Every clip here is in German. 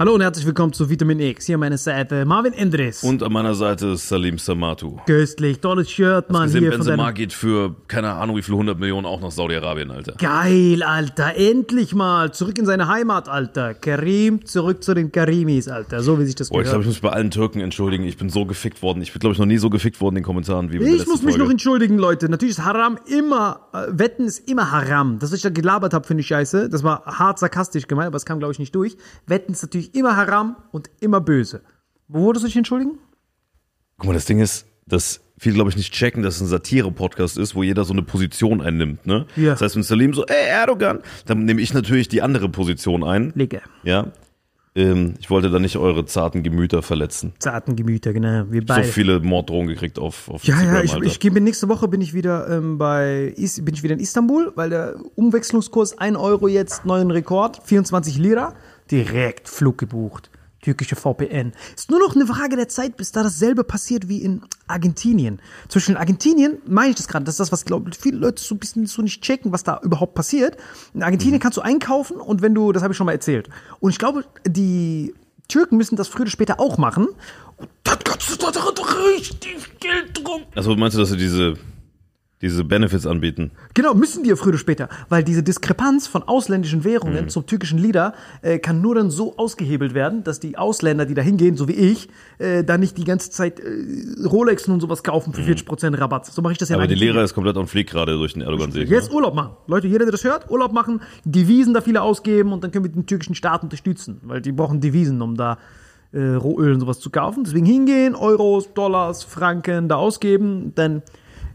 Hallo und herzlich willkommen zu Vitamin X. Hier an meiner Seite Marvin Endres. Und an meiner Seite Salim Samatu. Köstlich, tolles Shirt, Mann. Gesehen, hier Benzema von geht für keine Ahnung wie viele hundert Millionen auch nach Saudi-Arabien, Alter. Geil, Alter. Endlich mal. Zurück in seine Heimat, Alter. Karim, zurück zu den Karimis, Alter. So wie sich das Boah, gehört. ich glaube, ich muss mich bei allen Türken entschuldigen. Ich bin so gefickt worden. Ich bin, glaube ich, noch nie so gefickt worden in den Kommentaren wie bei Ich muss mich Folge. noch entschuldigen, Leute. Natürlich ist Haram immer, äh, Wetten ist immer Haram. Das, was ich da gelabert habe, finde ich scheiße. Das war hart sarkastisch gemeint, aber es kam, glaube ich, nicht durch. Wetten ist natürlich immer Haram und immer böse. Wo wolltest du dich entschuldigen? Guck mal, das Ding ist, dass viele, glaube ich, nicht checken, dass es ein Satire-Podcast ist, wo jeder so eine Position einnimmt. Ne? Ja. Das heißt, wenn Salim so, ey, Erdogan, dann nehme ich natürlich die andere Position ein. Legge. Ja. Ähm, ich wollte da nicht eure zarten Gemüter verletzen. Zarten Gemüter, genau. Wir So beide. viele Morddrohungen gekriegt auf, auf Ja, Instagram, ja, ich, Alter. ich gehe nächste Woche bin ich wieder ähm, bei bin ich wieder in Istanbul, weil der Umwechslungskurs 1 Euro jetzt neuen Rekord, 24 Lira, direkt Flug gebucht. Türkische VPN. Ist nur noch eine Frage der Zeit, bis da dasselbe passiert wie in Argentinien. Zwischen Argentinien meine ich das gerade, das ist das, was glaube viele Leute so ein bisschen so nicht checken, was da überhaupt passiert. In Argentinien Mhm. kannst du einkaufen und wenn du, das habe ich schon mal erzählt. Und ich glaube, die Türken müssen das früher oder später auch machen. Und dann kannst du da richtig Geld drum. Also meinst du, dass sie diese, diese Benefits anbieten? Genau, müssen die ja früher oder später, weil diese Diskrepanz von ausländischen Währungen Mhm. zum türkischen Lira äh, kann nur dann so ausgehebelt werden, dass die Ausländer, die da hingehen, so wie ich, äh, da nicht die ganze Zeit äh, Rolexen und sowas kaufen für 40% Rabatt. So mache ich das ja Mhm. Aber die. Lehrer ist komplett on fleek gerade durch den Erdogan-Segen. Jetzt Urlaub machen. Leute, jeder, der das hört, Urlaub machen, Devisen da viele ausgeben und dann können wir den türkischen Staat unterstützen, weil die brauchen Devisen, um da äh, Rohöl und sowas zu kaufen. Deswegen hingehen, Euros, Dollars, Franken da ausgeben, dann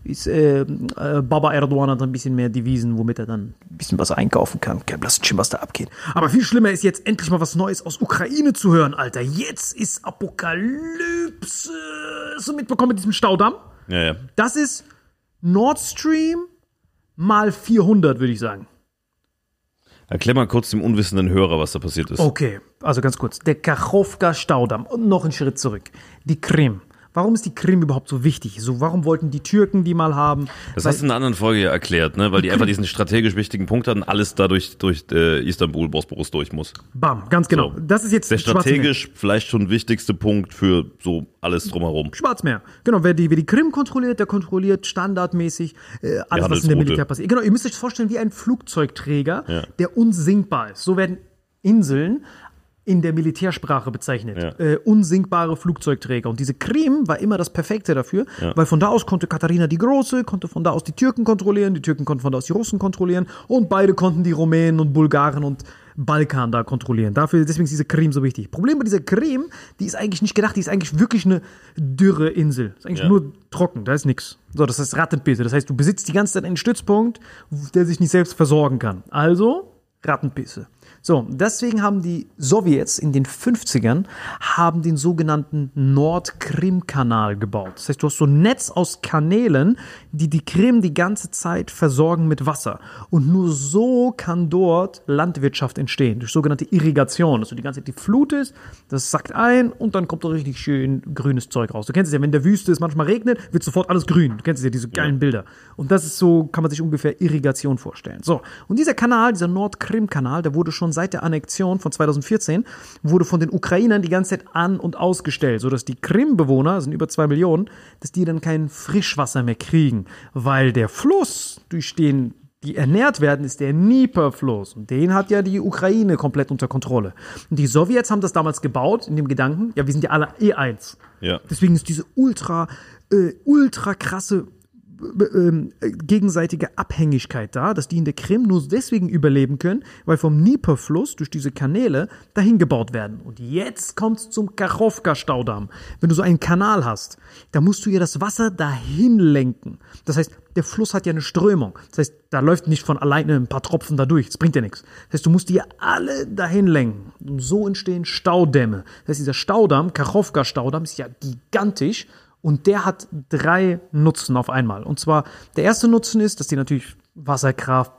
ist äh, äh, Baba Erdogan hat ein bisschen mehr Devisen, womit er dann ein bisschen was einkaufen kann. Kein blassen Schimmer, was da abgeht. Aber viel schlimmer ist jetzt endlich mal was Neues aus Ukraine zu hören, Alter. Jetzt ist Apokalypse. Hast du mitbekommen mit diesem Staudamm? Ja, ja. Das ist Nord Stream mal 400, würde ich sagen. Erklär mal kurz dem unwissenden Hörer, was da passiert ist. Okay, also ganz kurz. Der Kachowka-Staudamm. Und noch einen Schritt zurück. Die Krim. Warum ist die Krim überhaupt so wichtig? So, warum wollten die Türken die mal haben? Das Weil- hast du in einer anderen Folge ja erklärt, ne? weil die einfach diesen strategisch wichtigen Punkt hatten, alles dadurch durch äh, Istanbul, Bosporus durch muss. Bam, ganz genau. So. Das ist jetzt Der strategisch vielleicht schon wichtigste Punkt für so alles drumherum. Schwarzmeer. Genau, wer die, wer die Krim kontrolliert, der kontrolliert standardmäßig äh, alles, was in der. Militär passiert. Genau, ihr müsst euch das vorstellen wie ein Flugzeugträger, Ja. der unsinkbar ist. So werden Inseln in der Militärsprache bezeichnet. Ja. Äh, unsinkbare Flugzeugträger. Und diese Krim war immer das Perfekte dafür, weil von da aus konnte Katharina die Große, konnte von da aus die Türken kontrollieren, die Türken konnten von da aus die Russen kontrollieren und beide konnten die Rumänen und Bulgaren und Balkan da kontrollieren. Dafür, deswegen ist diese Krim so wichtig. Problem bei dieser Krim, die ist eigentlich nicht gedacht, die ist eigentlich wirklich eine dürre Insel. Ist eigentlich Ja. nur trocken, da ist nichts. So, das heißt Rattenpisse. Das heißt, du besitzt die ganze Zeit einen Stützpunkt, der sich nicht selbst versorgen kann. Also Rattenpisse. So, deswegen haben die Sowjets in den 50ern haben den sogenannten Nord-Krim-Kanal gebaut. Das heißt, du hast so ein Netz aus Kanälen, die die Krim die ganze Zeit versorgen mit Wasser. Und nur so kann dort Landwirtschaft entstehen, durch sogenannte Irrigation. Dass du die ganze Zeit die Flut ist, das sackt ein und dann kommt da richtig schön grünes Zeug raus. Du kennst es ja, wenn der Wüste es manchmal regnet, wird sofort alles grün. Du kennst es ja, diese geilen Bilder. Und das ist so, kann man sich ungefähr Irrigation vorstellen. So, und dieser Kanal, dieser Nord-Krim-Kanal, der wurde schon seit der Annexion von 2014, wurde von den Ukrainern die ganze Zeit an- und ausgestellt, sodass die Krim-Bewohner, das sind über zwei Millionen, dass die dann kein Frischwasser mehr kriegen, weil der Fluss, durch den die ernährt werden, ist der Dnieper-Fluss. Und den hat ja die Ukraine komplett unter Kontrolle. Und die Sowjets haben das damals gebaut, in dem Gedanken, ja, wir sind ja alle E1. Ja. Deswegen ist diese ultra, äh, ultra krasse äh, gegenseitige Abhängigkeit da, dass die in der Krim nur deswegen überleben können, weil vom Dnieper-Fluss durch diese Kanäle dahin gebaut werden. Und jetzt kommt zum Kachowka-Staudamm. Wenn du so einen Kanal hast, da musst du ja das Wasser dahin lenken. Das heißt, der Fluss hat ja eine Strömung. Das heißt, da läuft nicht von alleine ein paar Tropfen da durch. Das bringt ja nichts. Das heißt, du musst die alle dahin lenken. Und so entstehen Staudämme. Das heißt, dieser Staudamm, Kachowka-Staudamm, ist ja gigantisch. Und der hat drei Nutzen auf einmal. Und zwar, der erste Nutzen ist, dass die natürlich Wasserkraft,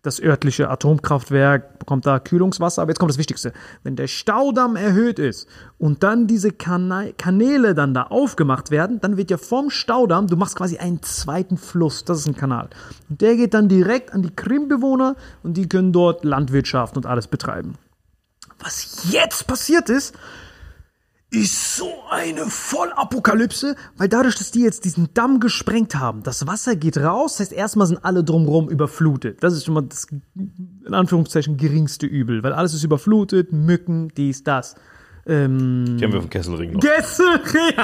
das örtliche Atomkraftwerk bekommt da Kühlungswasser. Aber jetzt kommt das Wichtigste. Wenn der Staudamm erhöht ist und dann diese Kanäle dann da aufgemacht werden, dann wird ja vom Staudamm, du machst quasi einen zweiten Fluss. Das ist ein Kanal. Und der geht dann direkt an die Krimbewohner und die können dort Landwirtschaft und alles betreiben. Was jetzt passiert ist, ist so eine Vollapokalypse, weil dadurch, dass die jetzt diesen Damm gesprengt haben, das Wasser geht raus, das heißt, erstmal sind alle drumherum überflutet. Das ist schon mal das, in Anführungszeichen, geringste Übel, weil alles ist überflutet, Mücken, dies, das. Ähm, Kennen wir vom Kesselring noch. Kesselring!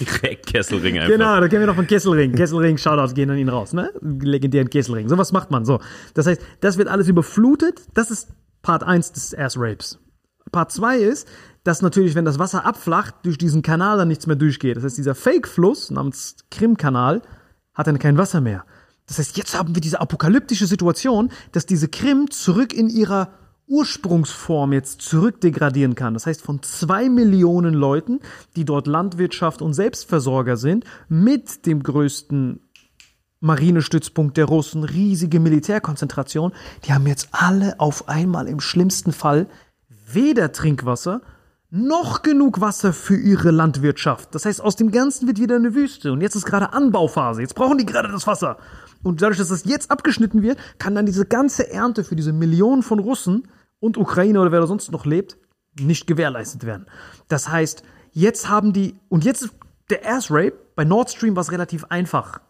Direkt Kesselring einfach. Genau, da kennen wir noch von Kesselring. Kesselring, Shoutouts gehen an ihn raus, ne? Legendären Kesselring. So was macht man so. Das heißt, das wird alles überflutet. Das ist Part 1 des Ass Rapes. Part 2 ist, dass natürlich, wenn das Wasser abflacht, durch diesen Kanal dann nichts mehr durchgeht. Das heißt, dieser Fake-Fluss namens Krim-Kanal hat dann kein Wasser mehr. Das heißt, jetzt haben wir diese apokalyptische Situation, dass diese Krim zurück in ihrer Ursprungsform jetzt zurückdegradieren kann. Das heißt, von zwei Millionen Leuten, die dort Landwirtschaft und Selbstversorger sind, mit dem größten Marinestützpunkt der Russen, riesige Militärkonzentration, die haben jetzt alle auf einmal im schlimmsten Fall weder Trinkwasser noch genug Wasser für ihre Landwirtschaft. Das heißt, aus dem Ganzen wird wieder eine Wüste. Und jetzt ist gerade Anbauphase. Jetzt brauchen die gerade das Wasser. Und dadurch, dass das jetzt abgeschnitten wird, kann dann diese ganze Ernte für diese Millionen von Russen und Ukrainer oder wer da sonst noch lebt, nicht gewährleistet werden. Das heißt, jetzt haben die, und jetzt der Ass Rape, bei Nord Stream war es relativ einfach.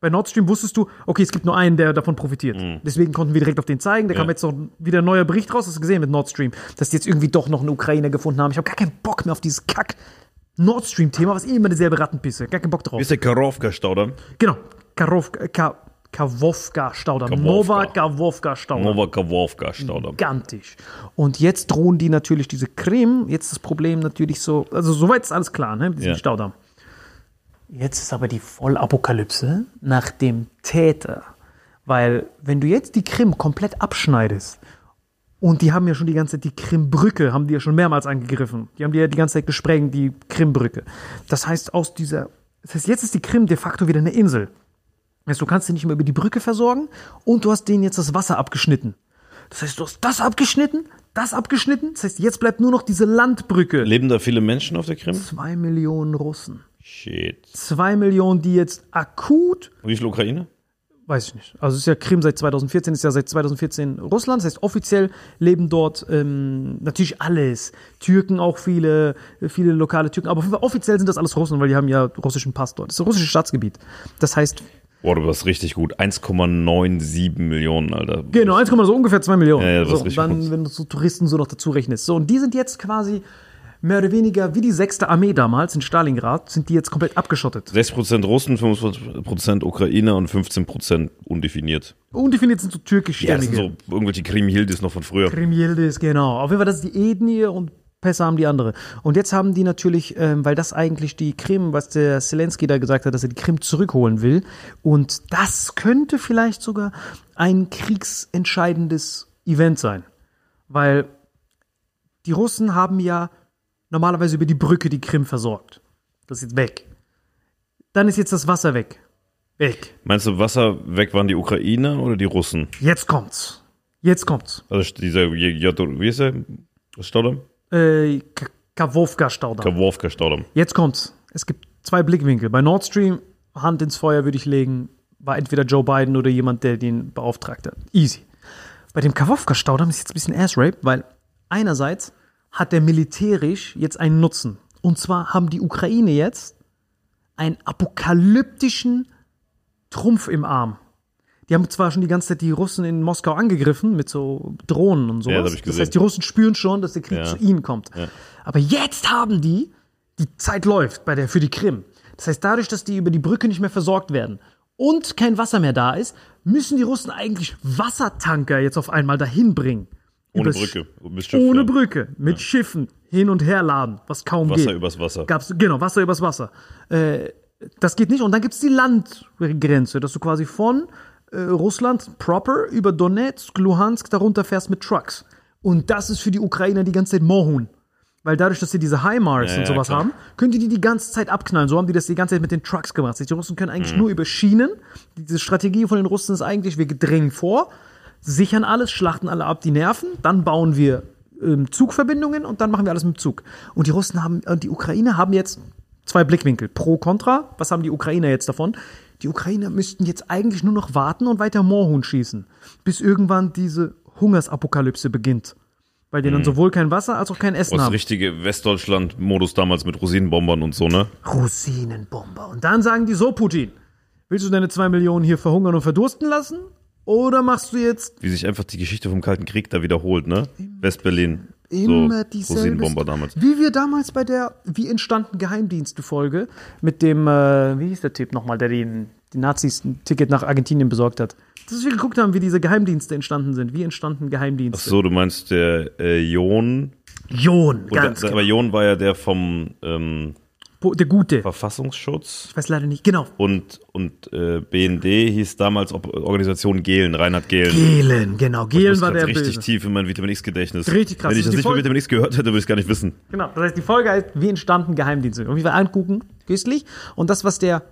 Bei Nord Stream wusstest du, okay, es gibt nur einen, der davon profitiert. Deswegen konnten wir direkt auf den zeigen. Da kam jetzt noch wieder ein neuer Bericht raus, hast du gesehen mit Nord Stream, dass die jetzt irgendwie doch noch einen Ukrainer gefunden haben. Ich habe gar keinen Bock mehr auf dieses Kack Nord Stream-Thema, was eh immer dieselbe Rattenpisse. Gar keinen Bock drauf. Ist der Karowka-Staudamm? Genau. Karowka, Ka. Kawowka. Nova Kawowka-Staudamm. Nova Kawowka-Staudamm. Gigantisch. Und jetzt drohen die natürlich diese Krim. Jetzt das Problem natürlich so, also soweit ist alles klar, ne, mit diesem Ja. Staudamm. Jetzt ist aber die Vollapokalypse nach dem Täter. Weil, wenn du jetzt die Krim komplett abschneidest, und die haben ja schon die ganze Zeit die Krimbrücke, haben die ja schon mehrmals angegriffen. Die haben die ja die ganze Zeit gesprengt, die Krimbrücke. Das heißt, aus dieser, das heißt, jetzt ist die Krim de facto wieder eine Insel. Das heißt, du kannst sie nicht mehr über die Brücke versorgen und du hast denen jetzt das Wasser abgeschnitten. Das heißt, du hast das abgeschnitten, das abgeschnitten. Das heißt, jetzt bleibt nur noch diese Landbrücke. Leben da viele Menschen auf der Krim? Zwei Millionen Russen. Shit. Zwei Millionen, die jetzt akut wie viele Ukraine? Weiß ich nicht. Also es ist ja Krim seit 2014, ist ja seit 2014 Russland. Das heißt, offiziell leben dort ähm, natürlich alles. Türken auch viele, viele lokale Türken. Aber offiziell sind das alles Russen, weil die haben ja russischen Pass dort. Das ist ein russisches Staatsgebiet. Das heißt, Boah, du warst richtig gut. 1,97 Millionen, Alter. genau, 1, so ungefähr 2 Millionen. Ja, ja, das so, ist und richtig dann, gut. wenn du so Touristen so noch dazu rechnest. So, und die sind jetzt quasi mehr oder weniger wie die sechste Armee damals in Stalingrad, sind die jetzt komplett abgeschottet. 6% Russen, 25% Ukrainer und 15% undefiniert. Undefiniert sind so Ja, das sind so irgendwelche Krim-Hildis noch von früher. Krimyildiz, genau. Auf jeden Fall, das ist die Ethnie und Pässe haben die andere. Und jetzt haben die natürlich, ähm, weil das eigentlich die Krim, was der Zelensky da gesagt hat, dass er die Krim zurückholen will. Und das könnte vielleicht sogar ein kriegsentscheidendes Event sein. Weil die Russen haben ja normalerweise über die Brücke die Krim versorgt. Das ist jetzt weg. Dann ist jetzt das Wasser weg. Weg. Meinst du, Wasser weg waren die Ukrainer oder die Russen? Jetzt kommt's. Jetzt kommt's. Also dieser, wie ist der? Staudamm? Äh, Kawowka-Staudamm. Kawowka-Staudamm. Jetzt kommt's. Es gibt zwei Blickwinkel. Bei Nord Stream, Hand ins Feuer würde ich legen, war entweder Joe Biden oder jemand, der den beauftragt hat. Easy. Bei dem Kawowka-Staudamm ist jetzt ein bisschen Ass-Rape, weil einerseits hat der militärisch jetzt einen Nutzen. Und zwar haben die Ukraine jetzt einen apokalyptischen Trumpf im Arm. Die haben zwar schon die ganze Zeit die Russen in Moskau angegriffen mit so Drohnen und sowas. Ja, das das heißt, die Russen spüren schon, dass der Krieg Ja. zu ihnen kommt. Aber jetzt haben die, die Zeit läuft bei der, für die Krim. Das heißt, dadurch, dass die über die Brücke nicht mehr versorgt werden und kein Wasser mehr da ist, müssen die Russen eigentlich Wassertanker jetzt auf einmal dahin bringen. Ohne Brücke. Ohne ja. Brücke, mit Schiffen hin und her laden, was kaum Wasser geht. übers Wasser. Gab's, genau, Wasser übers Wasser. Äh, das geht nicht. Und dann gibt's die Landgrenze, dass du quasi von äh, Russland proper über Donetsk, Luhansk darunter fährst mit Trucks. Und das ist für die Ukrainer die ganze Zeit Mohun. Weil dadurch, dass sie diese HIMARS Ja, und ja, sowas klar. haben, können die die die ganze Zeit abknallen. So haben die das die ganze Zeit mit den Trucks gemacht. Die Russen können eigentlich nur über Schienen. Diese Strategie von den Russen ist eigentlich, wir drängen vor, sichern alles, schlachten alle ab die Nerven, dann bauen wir ähm, Zugverbindungen und dann machen wir alles mit dem Zug. Und die Russen haben, und die Ukrainer haben jetzt zwei Blickwinkel. Pro, Contra. Was haben die Ukrainer jetzt davon? Die Ukrainer müssten jetzt eigentlich nur noch warten und weiter Moorhuhn schießen, bis irgendwann diese Hungersapokalypse beginnt. Bei denen dann sowohl kein Wasser als auch kein Essen Das haben. richtige Westdeutschland-Modus damals mit Rosinenbombern und so, ne? Rosinenbomber. Und dann sagen die so, Putin, willst du deine zwei Millionen hier verhungern und verdursten lassen? Oder machst du jetzt Wie sich einfach die Geschichte vom Kalten Krieg da wiederholt, ne? West-Berlin. immer so, dieselbe damals. Wie wir damals bei der Wie entstanden Geheimdienste-Folge mit dem, äh, wie hieß der Typ nochmal, der den, die Nazis ein Ticket nach Argentinien besorgt hat. Dass wir geguckt haben, wie diese Geheimdienste entstanden sind. Wie entstanden Ach Geheimdienste. so, du meinst der äh, Jon. Jon, ganz der, genau. aber Jon war ja der vom ähm, Der Gute. Verfassungsschutz. Ich weiß leider nicht. Genau. Und, und äh, BND hieß damals Organisation Gehlen, Reinhard Gehlen. Gehlen, genau. Gehlen war der richtig Böse. tief in mein Vitamin X-Gedächtnis. Richtig krass. Wenn ich Also das nicht Folge- Vitamin X gehört hätte, würde ich es gar nicht wissen. Genau. Das heißt, die Folge heißt, wie entstanden Geheimdienste? Und wie wir angucken, köstlich. Und das, was der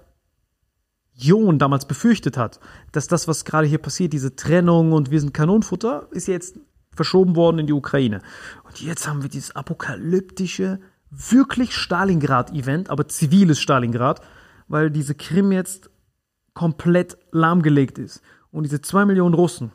Jon damals befürchtet hat, dass das, was gerade hier passiert, diese Trennung und wir sind Kanonenfutter, ist jetzt verschoben worden in die Ukraine. Und jetzt haben wir dieses apokalyptische, wirklich Stalingrad-Event, aber ziviles Stalingrad, weil diese Krim jetzt komplett lahmgelegt ist. Und diese zwei Millionen Russen,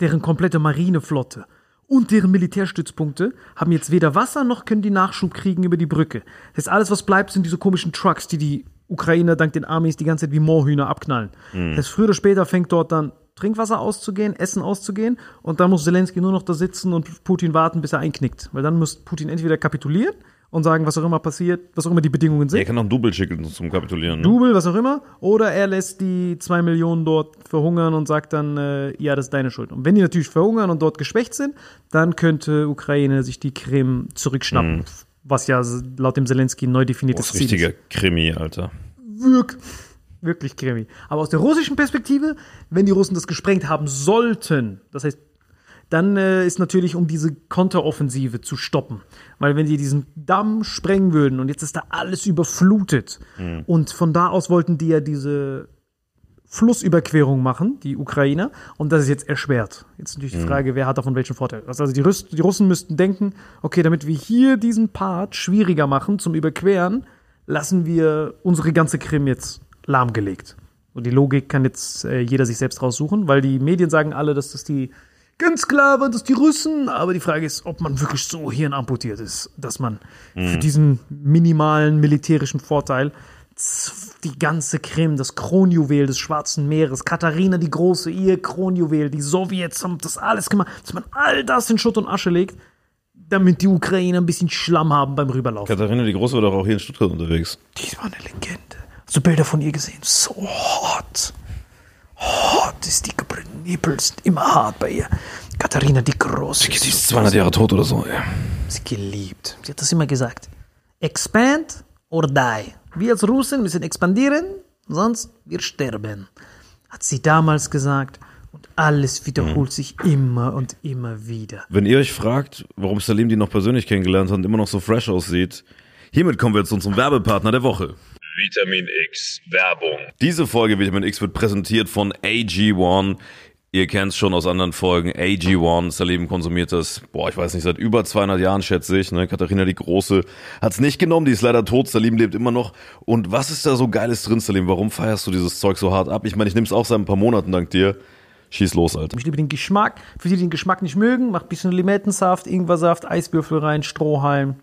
deren komplette Marineflotte und deren Militärstützpunkte haben jetzt weder Wasser noch können die Nachschub kriegen über die Brücke. Das heißt, alles, was bleibt, sind diese komischen Trucks, die die Ukrainer dank den Armees die ganze Zeit wie Moorhühner abknallen. Das heißt, früher oder später fängt dort dann Trinkwasser auszugehen, Essen auszugehen und dann muss Zelensky nur noch da sitzen und Putin warten, bis er einknickt. Weil dann muss Putin entweder kapitulieren und sagen, was auch immer passiert, was auch immer die Bedingungen sind. Er kann auch einen Double schicken zum Kapitulieren. Ne? Double, was auch immer, oder er lässt die zwei Millionen dort verhungern und sagt dann, äh, ja, das ist deine Schuld. Und wenn die natürlich verhungern und dort geschwächt sind, dann könnte Ukraine sich die Krim zurückschnappen, was ja laut dem Zelensky ein neu definiertes ist Ziel ist. richtiger Krimi, Alter. Wirk wirklich Krimi. Aber aus der russischen Perspektive, wenn die Russen das gesprengt haben sollten, das heißt, dann äh, ist natürlich, um diese Konteroffensive zu stoppen. Weil wenn die diesen Damm sprengen würden und jetzt ist da alles überflutet und von da aus wollten die ja diese Flussüberquerung machen, die Ukrainer, und das ist jetzt erschwert. Jetzt natürlich die Frage, wer hat davon welchen Vorteil? Also die, Russ die Russen müssten denken, okay, damit wir hier diesen Part schwieriger machen zum Überqueren, lassen wir unsere ganze Krim jetzt lahmgelegt. Und die Logik kann jetzt äh, jeder sich selbst raussuchen, weil die Medien sagen alle, dass das die ganz klar waren, dass die Russen, aber die Frage ist, ob man wirklich so hirnamputiert ist, dass man für diesen minimalen militärischen Vorteil die ganze Krim, das Kronjuwel des Schwarzen Meeres, Katharina die Große, ihr Kronjuwel, die Sowjets haben das alles gemacht, dass man all das in Schutt und Asche legt, damit die Ukrainer ein bisschen Schlamm haben beim Rüberlaufen. Katharina die Große war doch auch hier in Stuttgart unterwegs. Die war eine Legende. Hast du Bilder von ihr gesehen? So hot. Ist die gebrannten Nippel sind immer hart bei ihr. Katharina die Große. Die ist 200 Jahre tot oder so, ey. sie geliebt. Sie hat das immer gesagt. Expand or die. Wir als Russen müssen expandieren, sonst wir sterben. Hat sie damals gesagt. Und alles wiederholt sich immer und immer wieder. Wenn ihr euch fragt, warum Salim die noch persönlich kennengelernt hat und immer noch so fresh aussieht, hiermit kommen wir zu unserem Werbepartner der Woche. Vitamin X Werbung. Diese Folge Vitamin X wird präsentiert von AG1. Ihr kennt es schon aus anderen Folgen. AG1, Salim konsumiert das, boah, ich weiß nicht, seit über 200 Jahren, schätze ich. Ne? Katharina die Große hat es nicht genommen, die ist leider tot. Salim lebt immer noch. Und was ist da so Geiles drin, Salim? Warum feierst du dieses Zeug so hart ab? Ich meine, ich nehme es auch seit ein paar Monaten dank dir. Schieß los, Alter. Ich liebe den Geschmack. Für die, die den Geschmack nicht mögen, macht ein bisschen Limettensaft, Ingwersaft, Eiswürfel rein, Strohhalm.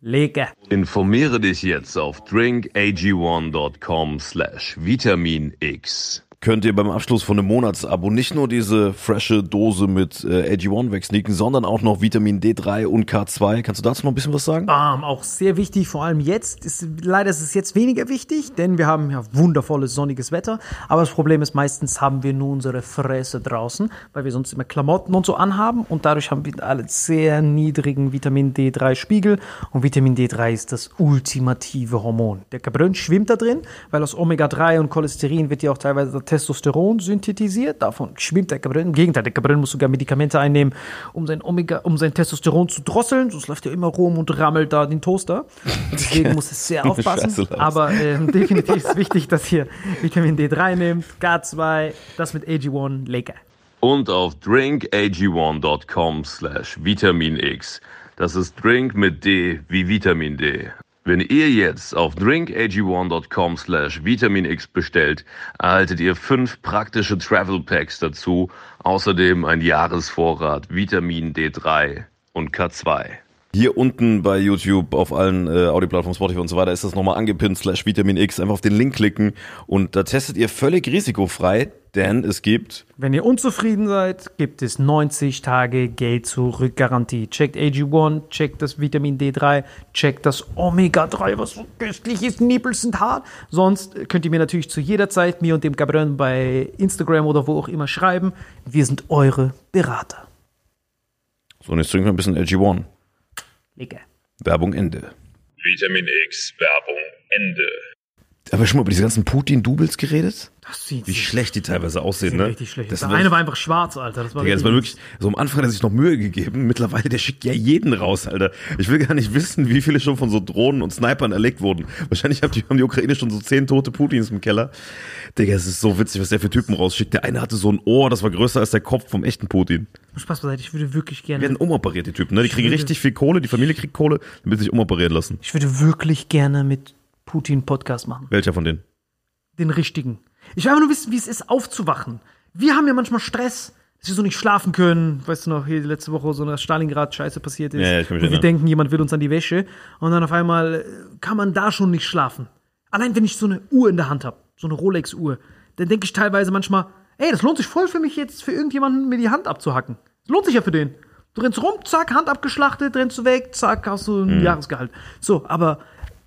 Lecker. Informiere dich jetzt auf drinkag1.com slash Vitamin X. könnt ihr beim Abschluss von einem Monatsabo nicht nur diese frische Dose mit äh, AG1 wegsneaken, sondern auch noch Vitamin D3 und K2. Kannst du dazu noch ein bisschen was sagen? Ähm, auch sehr wichtig, vor allem jetzt. Ist, leider ist es jetzt weniger wichtig, denn wir haben ja wundervolles sonniges Wetter. Aber das Problem ist, meistens haben wir nur unsere Fresse draußen, weil wir sonst immer Klamotten und so anhaben. Und dadurch haben wir alle sehr niedrigen Vitamin D3-Spiegel. Und Vitamin D3 ist das ultimative Hormon. Der Cabrön schwimmt da drin, weil aus Omega-3 und Cholesterin wird ja auch teilweise Testosteron synthetisiert. Davon schwimmt der Cabrön. Im Gegenteil, der Cabrön muss sogar Medikamente einnehmen, um sein Omega, um sein Testosteron zu drosseln. Sonst läuft er immer rum und rammelt da den Toaster. Deswegen muss es sehr aufpassen. Aber ähm, definitiv ist wichtig, dass ihr Vitamin D3 nehmt, K2, das mit AG1, lecker. Und auf drinkag1.com slash Vitamin X. Das ist Drink mit D wie Vitamin D. Wenn ihr jetzt auf drinkag1.com slash Vitamin X bestellt, erhaltet ihr fünf praktische Travel Packs dazu, außerdem ein Jahresvorrat Vitamin D3 und K2. Hier unten bei YouTube, auf allen äh, Audioplattformen, Spotify und so weiter, ist das nochmal angepinnt, slash Vitamin X. Einfach auf den Link klicken und da testet ihr völlig risikofrei, denn es gibt Wenn ihr unzufrieden seid, gibt es 90 Tage Geld zurück Garantie. Checkt AG1, checkt das Vitamin D3, checkt das Omega-3, was so köstlich ist. Nippel sind hart. Sonst könnt ihr mir natürlich zu jeder Zeit, mir und dem Gabriel bei Instagram oder wo auch immer schreiben. Wir sind eure Berater. So, und jetzt trinken wir ein bisschen LG1. Lecker. Werbung Ende. Vitamin X Werbung Ende. Aber schon mal über diese ganzen Putin-Doubles geredet? Das sieht Wie schlecht die teilweise aussehen, ne? richtig schlecht. Das Der eine war einfach schwarz, Alter. Das war, Digga, das war wirklich, so am Anfang hat er sich noch Mühe gegeben. Mittlerweile, der schickt ja jeden raus, Alter. Ich will gar nicht wissen, wie viele schon von so Drohnen und Snipern erlegt wurden. Wahrscheinlich haben die, haben die Ukraine schon so zehn tote Putins im Keller. Digga, es ist so witzig, was der für Typen rausschickt. Der eine hatte so ein Ohr, das war größer als der Kopf vom echten Putin. Spaß beiseite, ich würde wirklich Die gerne. werden umoperiert, die Typen, ne? Die kriegen richtig viel Kohle, die Familie kriegt Kohle, damit sie sich umoperieren lassen. Ich würde wirklich gerne mit Putin Podcast machen. Welcher von denen? Den richtigen. Ich will einfach nur wissen, wie es ist, aufzuwachen. Wir haben ja manchmal Stress, dass wir so nicht schlafen können. Weißt du noch, hier letzte Woche so eine Stalingrad-Scheiße passiert ist. Ja, ich kann mich wo wir erinnern. denken, jemand will uns an die Wäsche. Und dann auf einmal äh, kann man da schon nicht schlafen. Allein wenn ich so eine Uhr in der Hand habe, so eine Rolex-Uhr, dann denke ich teilweise manchmal, ey, das lohnt sich voll für mich jetzt, für irgendjemanden mir die Hand abzuhacken. Das lohnt sich ja für den. Du rennst rum, zack, Hand abgeschlachtet, rennst du weg, zack, hast du ein Jahresgehalt. So, aber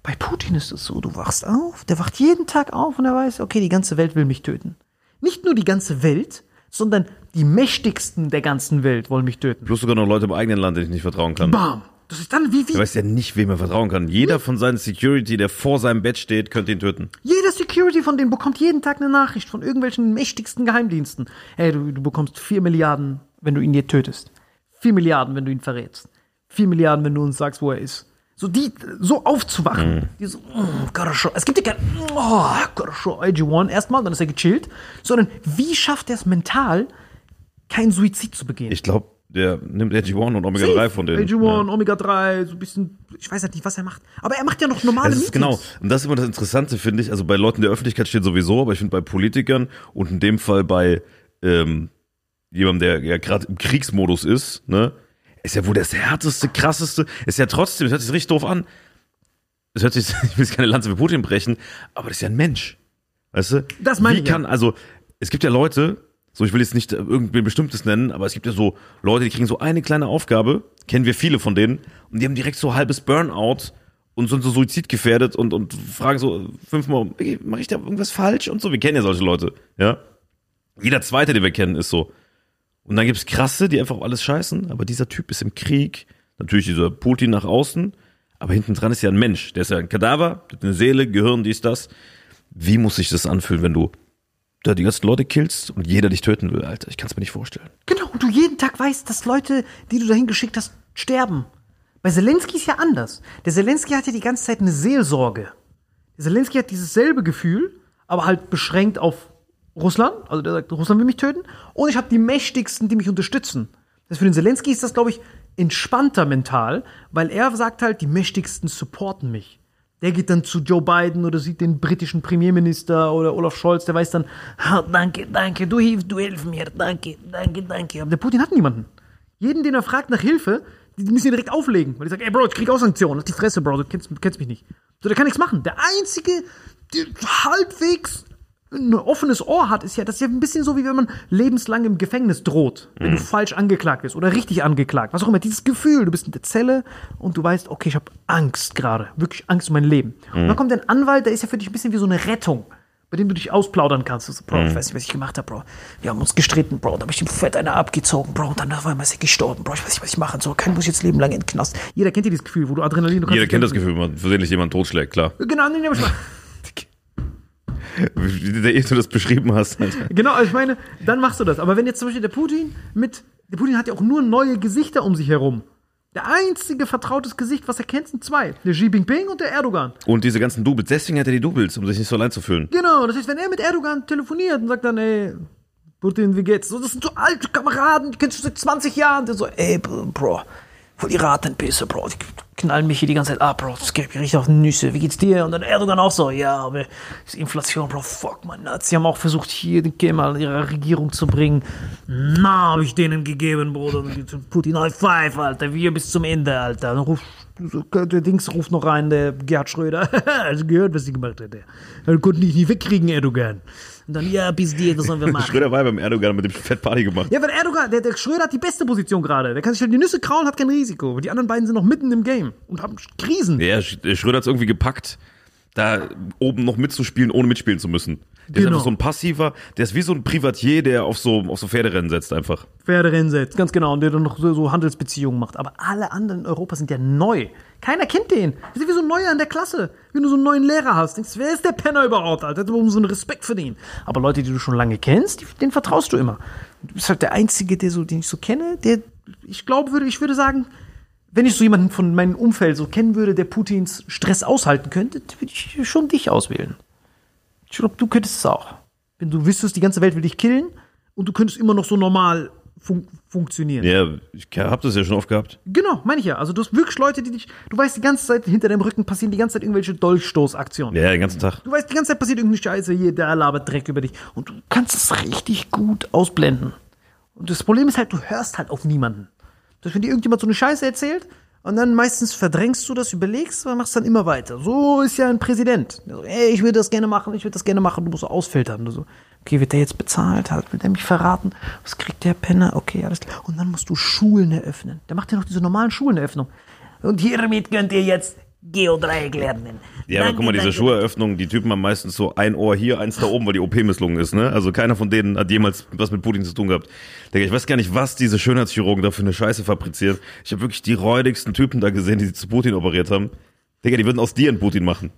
bei Putin ist es so, du wachst auf, der wacht jeden Tag auf und er weiß, okay, die ganze Welt will mich töten. Nicht nur die ganze Welt, sondern die mächtigsten der ganzen Welt wollen mich töten. Plus sogar noch Leute im eigenen Land, denen ich nicht vertrauen kann. Bam! Das ist dann wie, wie Du weißt ja nicht, wem er vertrauen kann. Jeder von seinen Security, der vor seinem Bett steht, könnte ihn töten. jeder Security von denen bekommt jeden Tag eine Nachricht von irgendwelchen mächtigsten Geheimdiensten. Hey, du, du bekommst 4 Milliarden, wenn du ihn hier tötest. 4 Milliarden, wenn du ihn verrätst. 4 Milliarden, wenn du uns sagst, wo er ist. So die, so aufzuwachen. Die so, oh, gotta show. Es gibt ja kein, oh, gotta show AG1 erstmal, dann ist er gechillt. Sondern wie schafft er es mental, keinen Suizid zu begehen? Ich glaube, der nimmt AG1 und Omega 3 von denen. AG1, Ja. Omega 3, so ein bisschen, ich weiß halt nicht, was er macht. Aber er macht ja noch normale Das ist Meetings. genau. Und das ist immer das Interessante, finde ich. Also bei Leuten der Öffentlichkeit steht sowieso, aber ich finde bei Politikern und in dem Fall bei ähm, jemandem, der ja gerade im Kriegsmodus ist, ne, ist ja wohl das härteste, krasseste. Ist ja trotzdem, es hört sich richtig doof an. Es hört sich, ich will jetzt keine Lanze für Putin brechen, aber das ist ja ein Mensch. Weißt du? Das meine Wie ich ja. kann, also, es gibt ja Leute, so ich will jetzt nicht irgendwen Bestimmtes nennen, aber es gibt ja so Leute, die kriegen so eine kleine Aufgabe, kennen wir viele von denen, und die haben direkt so halbes Burnout und sind so suizidgefährdet und, und fragen so fünfmal, mache ich da irgendwas falsch und so. Wir kennen ja solche Leute, ja. Jeder zweite, den wir kennen, ist so. Und dann gibt's krasse, die einfach auf alles scheißen, aber dieser Typ ist im Krieg, natürlich dieser Putin nach außen, aber hinten dran ist ja ein Mensch, der ist ja ein Kadaver, der hat eine Seele, Gehirn, dies, das. Wie muss sich das anfühlen, wenn du da die ganzen Leute killst und jeder dich töten will, Alter? Ich kann es mir nicht vorstellen. Genau, und du jeden Tag weißt, dass Leute, die du dahin geschickt hast, sterben. Bei Zelensky ist ja anders. Der Zelensky hat ja die ganze Zeit eine Seelsorge. Der Zelensky hat dieses selbe Gefühl, aber halt beschränkt auf Russland. Also der sagt, Russland will mich töten. Und ich habe die Mächtigsten, die mich unterstützen. Das für den Zelensky ist das, glaube ich, entspannter mental, weil er sagt halt, die Mächtigsten supporten mich. Der geht dann zu Joe Biden oder sieht den britischen Premierminister oder Olaf Scholz, der weiß dann, "Ah, danke, danke, du hilfst, du hilfst mir, danke, danke, danke. Aber der Putin hat niemanden. Jeden, den er fragt nach Hilfe, die müssen ihn direkt auflegen. Weil die sagen, ey Bro, ich krieg auch Sanktionen. Die Fresse, Bro, du kennst, kennst mich nicht. So, der kann nichts machen. Der einzige, der halbwegs ein offenes Ohr hat, ist ja, das ist ja ein bisschen so, wie wenn man lebenslang im Gefängnis droht, wenn du falsch angeklagt bist oder richtig angeklagt. Was auch immer, dieses Gefühl, du bist in der Zelle und du weißt, okay, ich habe Angst gerade, wirklich Angst um mein Leben. Und dann kommt ein Anwalt, der ist ja für dich ein bisschen wie so eine Rettung, bei dem du dich ausplaudern kannst. Du so, Bro, ich weiß nicht, was ich gemacht habe, Bro. Wir haben uns gestritten, Bro, da habe ich ihm fett einer abgezogen, Bro, und dann ist er gestorben, Bro, ich weiß nicht, was ich machen soll. Kein muss jetzt Leben lang in den Knast. Jeder kennt ja dieses Gefühl, wo du Adrenalin, du Jeder kennt das. Gefühl, wenn man versehentlich jemanden totschlägt, klar. Genau, nee, nee, ich Wie du das beschrieben hast, Alter. Genau, also ich meine, dann machst du das. Aber wenn jetzt zum Beispiel der Putin mit, der Putin hat ja auch nur neue Gesichter um sich herum. Der einzige vertrautes Gesicht, was er kennt, sind zwei. Der Xi Jinping und der Erdogan. Und diese ganzen Doubles, deswegen hat er die Doubles, um sich nicht so allein zu fühlen. Genau, das heißt, wenn er mit Erdogan telefoniert und sagt dann, ey, Putin, wie geht's? So, das sind so alte Kameraden, die kennst du seit 20 Jahren. Der so, ey, Bro, voll die Ratenpisse, Bro. Die knallen mich hier die ganze Zeit ab, Bro. Das richtig auf die Nüsse. Wie geht's dir? Und dann Erdogan auch so, ja, aber Inflation, Bro. Fuck, man. Sie haben auch versucht, hier den Kemal in ihre Regierung zu bringen. Na, hab ich denen gegeben, Bruder. Putin, High Five, Alter. Wir bis zum Ende, Alter. Dann ruft, der Dings ruft noch rein, der Gerhard Schröder. Du gehört, was sie gemacht hat, der? Er konnte dich nicht wegkriegen, Erdogan. Und dann, ja, bis dir, das sollen wir machen. Schröder war ja beim Erdogan mit dem Fett Party gemacht. Ja, weil Erdogan, der, der Schröder hat die beste Position gerade. Der kann sich halt die Nüsse kraulen, hat kein Risiko. Und die anderen beiden sind noch mitten im Game und haben Krisen. Ja, Sch- Schröder hat es irgendwie gepackt, da oben noch mitzuspielen, ohne mitspielen zu müssen. Der ist Genau. einfach so ein passiver, der ist wie so ein Privatier, der auf so, auf so Pferderennen setzt einfach. Pferderennen setzt, ganz genau, und der dann noch so, so Handelsbeziehungen macht. Aber alle anderen in Europa sind ja neu. Keiner kennt den. Die sind wie so ein Neuer in der Klasse. Wenn du so einen neuen Lehrer hast, denkst du, wer ist der Penner überhaupt, Alter? Du musst so einen Respekt verdienen. Aber Leute, die du schon lange kennst, die, denen vertraust du immer. Du bist halt der Einzige, der so, den ich so kenne, der, ich glaube, würde, ich würde sagen, wenn ich so jemanden von meinem Umfeld so kennen würde, der Putins Stress aushalten könnte, würde ich schon dich auswählen. Ich glaube, du könntest es auch. Wenn du wüsstest, die ganze Welt will dich killen und du könntest immer noch so normal fun funktionieren. Ja, ich hab das ja schon oft gehabt. Genau, meine ich ja. Also du hast wirklich Leute, die dich, du weißt die ganze Zeit, hinter deinem Rücken passieren die ganze Zeit irgendwelche Dolchstoßaktionen. Ja, den ganzen Tag. Du weißt, die ganze Zeit passiert irgendeine Scheiße, hier, der labert Dreck über dich. Und du kannst es richtig gut ausblenden. Und das Problem ist halt, du hörst halt auf niemanden. Das, wenn dir irgendjemand so eine Scheiße erzählt, und dann meistens verdrängst du das, überlegst, aber machst dann immer weiter. So ist ja ein Präsident. So, ey, ich würde das gerne machen, ich würde das gerne machen, du musst ausfiltern. So, okay, wird der jetzt bezahlt? Hat, will der mich verraten? Was kriegt der Penner? Okay, alles klar. Und dann musst du Schulen eröffnen. Der macht ja noch diese normalen Schuleneröffnung. Und hiermit könnt ihr jetzt Geodreieck lernen. Ja, aber Danke, guck mal, diese danke. Schuheröffnung, die Typen haben meistens so ein Ohr hier, eins da oben, weil die OP misslungen ist, ne? Also keiner von denen hat jemals was mit Putin zu tun gehabt. Digga, ich weiß gar nicht, was diese Schönheitschirurgen da für eine Scheiße fabriziert. Ich habe wirklich die räudigsten Typen da gesehen, die sich zu Putin operiert haben. Digga, die würden aus dir einen Putin machen.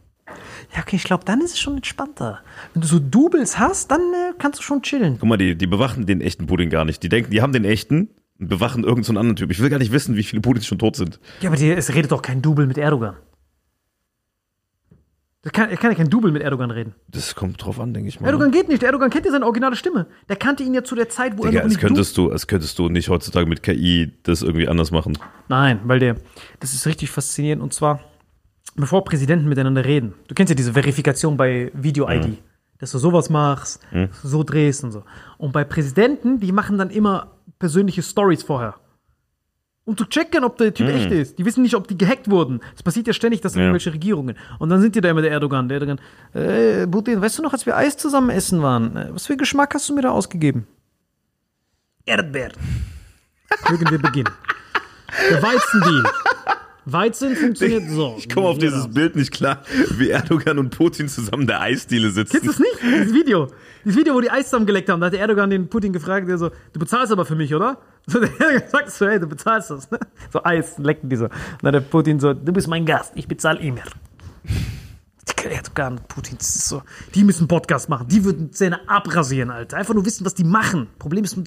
Ja, okay, ich glaube, dann ist es schon entspannter. Wenn du so Doubles hast, dann äh, kannst du schon chillen. Guck mal, die, die bewachen den echten Putin gar nicht. Die denken, die haben den echten und bewachen irgendeinen so anderen Typ. Ich will gar nicht wissen, wie viele Putins schon tot sind. Ja, aber die, es redet doch kein Double mit Erdogan. Das kann, er kann ja kein Double mit Erdogan reden. Das kommt drauf an, denke ich mal. Erdogan geht nicht. Erdogan kennt ja seine originale Stimme. Der kannte ihn ja zu der Zeit, wo Digga, er noch als könntest du, als könntest du nicht heutzutage mit KI das irgendwie anders machen. Nein, weil der, das ist richtig faszinierend. Und zwar, bevor Präsidenten miteinander reden. Du kennst ja diese Verifikation bei Video-ID. Dass du sowas machst, du so drehst und so. Und bei Präsidenten, die machen dann immer persönliche Stories vorher. Um zu checken, ob der Typ echt ist. Die wissen nicht, ob die gehackt wurden. Das passiert ja ständig, das in Ja. irgendwelche Regierungen. Und dann sind die da immer der Erdogan. Der Erdogan, äh, Putin, weißt du noch, als wir Eis zusammen essen waren, äh, was für Geschmack hast du mir da ausgegeben? Erdbeeren. Mögen wir beginnen. Der Weizendeal. Weizen funktioniert so. Ich komme auf dieses Bild nicht klar, wie Erdogan und Putin zusammen der Eisdiele sitzen. Kennst du es nicht? Dieses Video. Dieses Video, wo die Eis zusammengeleckt haben. Da hat der Erdogan den Putin gefragt, der so, du bezahlst aber für mich, oder? So, der sagt so, hey, du bezahlst das. Ne? So Eis, lecken die so. Und dann der Putin so, du bist mein Gast, ich bezahle immer. Erdogan und Putin, das ist so, die müssen Podcast machen. Die würden Zähne abrasieren, Alter. Einfach nur wissen, was die machen. Problem ist,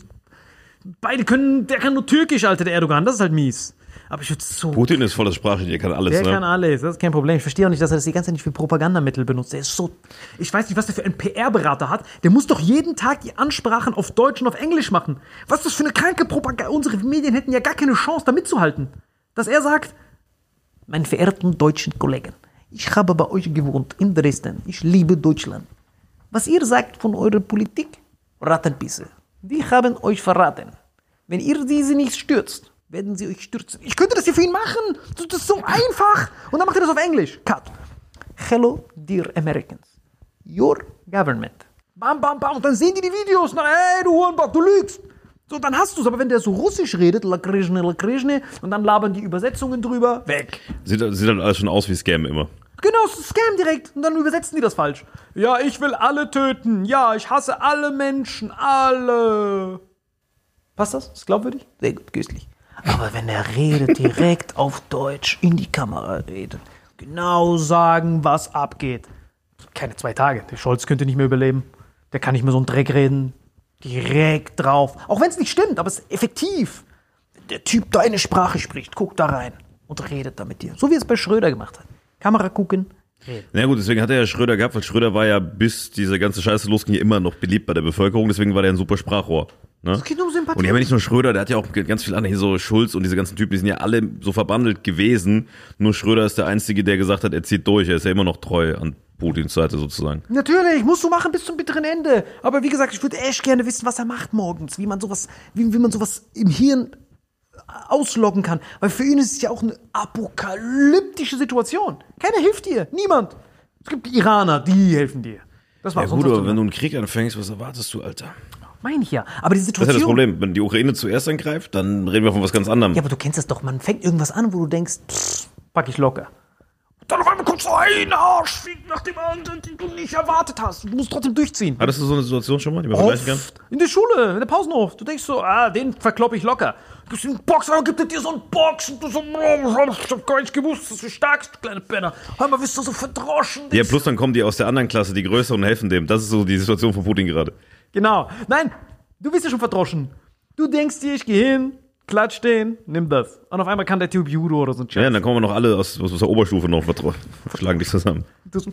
beide können, der kann nur Türkisch, Alter, der Erdogan. Das ist halt mies. Aber ich würde so Putin ist voll das Sprachchen, der kann alles, der ne? kann alles, das ist kein Problem. Ich verstehe auch nicht, dass er das die ganze Zeit nicht für Propagandamittel benutzt. Der ist so. Ich weiß nicht, was der für einen PR-Berater hat. Der muss doch jeden Tag die Ansprachen auf Deutsch und auf Englisch machen. Was ist das für eine kranke Propaganda? Unsere Medien hätten ja gar keine Chance, da mitzuhalten. Dass er sagt, meine verehrten deutschen Kollegen, ich habe bei euch gewohnt in Dresden. Ich liebe Deutschland. Was ihr sagt von eurer Politik, Rattenpisse. Die haben euch verraten. Wenn ihr diese nicht stürzt, werden sie euch stürzen. Ich könnte das hier für ihn machen. Das ist so einfach. Und dann macht er das auf Englisch. Cut. Hello, dear Americans. Your government. Bam, bam, bam. Und dann sehen die die Videos. Dann, hey, du Hurenbock, du lügst. So, dann hast du es. Aber wenn der so russisch redet, Lakrishne, Lakrishne, und dann labern die Übersetzungen drüber, weg. Sieht, sieht halt alles schon aus wie Scam immer. Genau, es ist ein Scam direkt. Und dann übersetzen die das falsch. Ja, ich will alle töten. Ja, ich hasse alle Menschen. Alle. Passt das? Ist glaubwürdig? Sehr gut, köstlich. Aber wenn er redet, direkt auf Deutsch in die Kamera redet, genau sagen, was abgeht. Keine zwei Tage. Der Scholz könnte nicht mehr überleben. Der kann nicht mehr so einen Dreck reden. Direkt drauf. Auch wenn es nicht stimmt, aber es ist effektiv. Der Typ deine Sprache spricht, guck da rein und redet da mit dir. So wie es bei Schröder gemacht hat. Kamera gucken, reden. Na gut, deswegen hat er ja Schröder gehabt, weil Schröder war ja bis diese ganze Scheiße losging immer noch beliebt bei der Bevölkerung, deswegen war der ein super Sprachrohr. Ne? Es geht um Sympathie. Und die haben ja nicht nur Schröder, der hat ja auch ganz viel andere, hier so Schulz und diese ganzen Typen, die sind ja alle so verbandelt gewesen. Nur Schröder ist der Einzige, der gesagt hat, er zieht durch, er ist ja immer noch treu an Putins Seite sozusagen. Natürlich, musst du machen bis zum bitteren Ende. Aber wie gesagt, ich würde echt gerne wissen, was er macht morgens, wie man sowas, wie, wie man sowas im Hirn ausloggen kann. Weil für ihn ist es ja auch eine apokalyptische Situation. Keiner hilft dir, niemand. Es gibt die Iraner, die helfen dir. Das war Ja gut, aber wenn du einen Krieg anfängst, was erwartest du, Alter? Meine ich ja. Aber die Das ist Situation. ja das Problem. Wenn die Ukraine zuerst angreift, dann reden wir von was ganz anderem. Ja, aber du kennst das doch. Man fängt irgendwas an, wo du denkst, pff, pack ich locker. Dann auf einmal kommt so ein Arschfick nach dem anderen, den du nicht erwartet hast. Du musst trotzdem durchziehen. Hattest du so eine Situation schon mal, die man vergleichen kann? In der Schule, in der Pausenhof. Du denkst so, ah, den verklopp ich locker. Du bist ein Boxer, gibt er dir so einen Box und du so, oh, ich hab gar nicht gewusst, dass du stark bist, kleine Penner. Hör mal, bist du so verdroschen. Ja, plus dann kommen die aus der anderen Klasse, die größer und helfen dem. Das ist so die Situation von Putin gerade. Genau. Nein, du bist ja schon verdroschen. Du denkst dir, ich gehe hin, klatsch den, nimm das. Und auf einmal kann der Typ Judo oder so ein Ja, Scheiß. dann kommen wir noch alle aus, aus der Oberstufe noch, vertro- schlagen dich zusammen. Du so,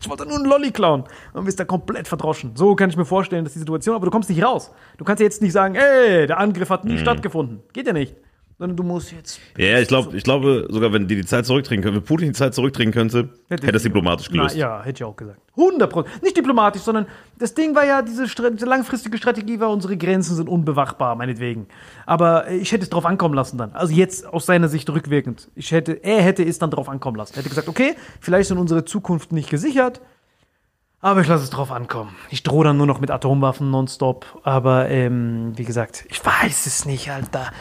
ich wollte nur einen Lolli klauen. Und bist da komplett verdroschen. So kann ich mir vorstellen, dass die Situation, aber du kommst nicht raus. Du kannst ja jetzt nicht sagen, ey, der Angriff hat nie Mhm. stattgefunden. Geht ja nicht. Sondern du musst jetzt. Ja, ich glaube, ich glaube, sogar wenn die die Zeit zurückdrehen können, wenn Putin die Zeit zurückdrehen könnte, hätte es diplomatisch gelöst. Na, ja, hätte ich auch gesagt. 100 Prozent. Nicht diplomatisch, sondern das Ding war ja, diese, diese langfristige Strategie war, unsere Grenzen sind unbewachbar, meinetwegen. Aber ich hätte es drauf ankommen lassen dann. Also jetzt aus seiner Sicht rückwirkend. Ich hätte, er hätte es dann drauf ankommen lassen. Er hätte gesagt, okay, vielleicht sind unsere Zukunft nicht gesichert, aber ich lasse es drauf ankommen. Ich drohe dann nur noch mit Atomwaffen nonstop. Aber ähm, wie gesagt, ich weiß es nicht, Alter.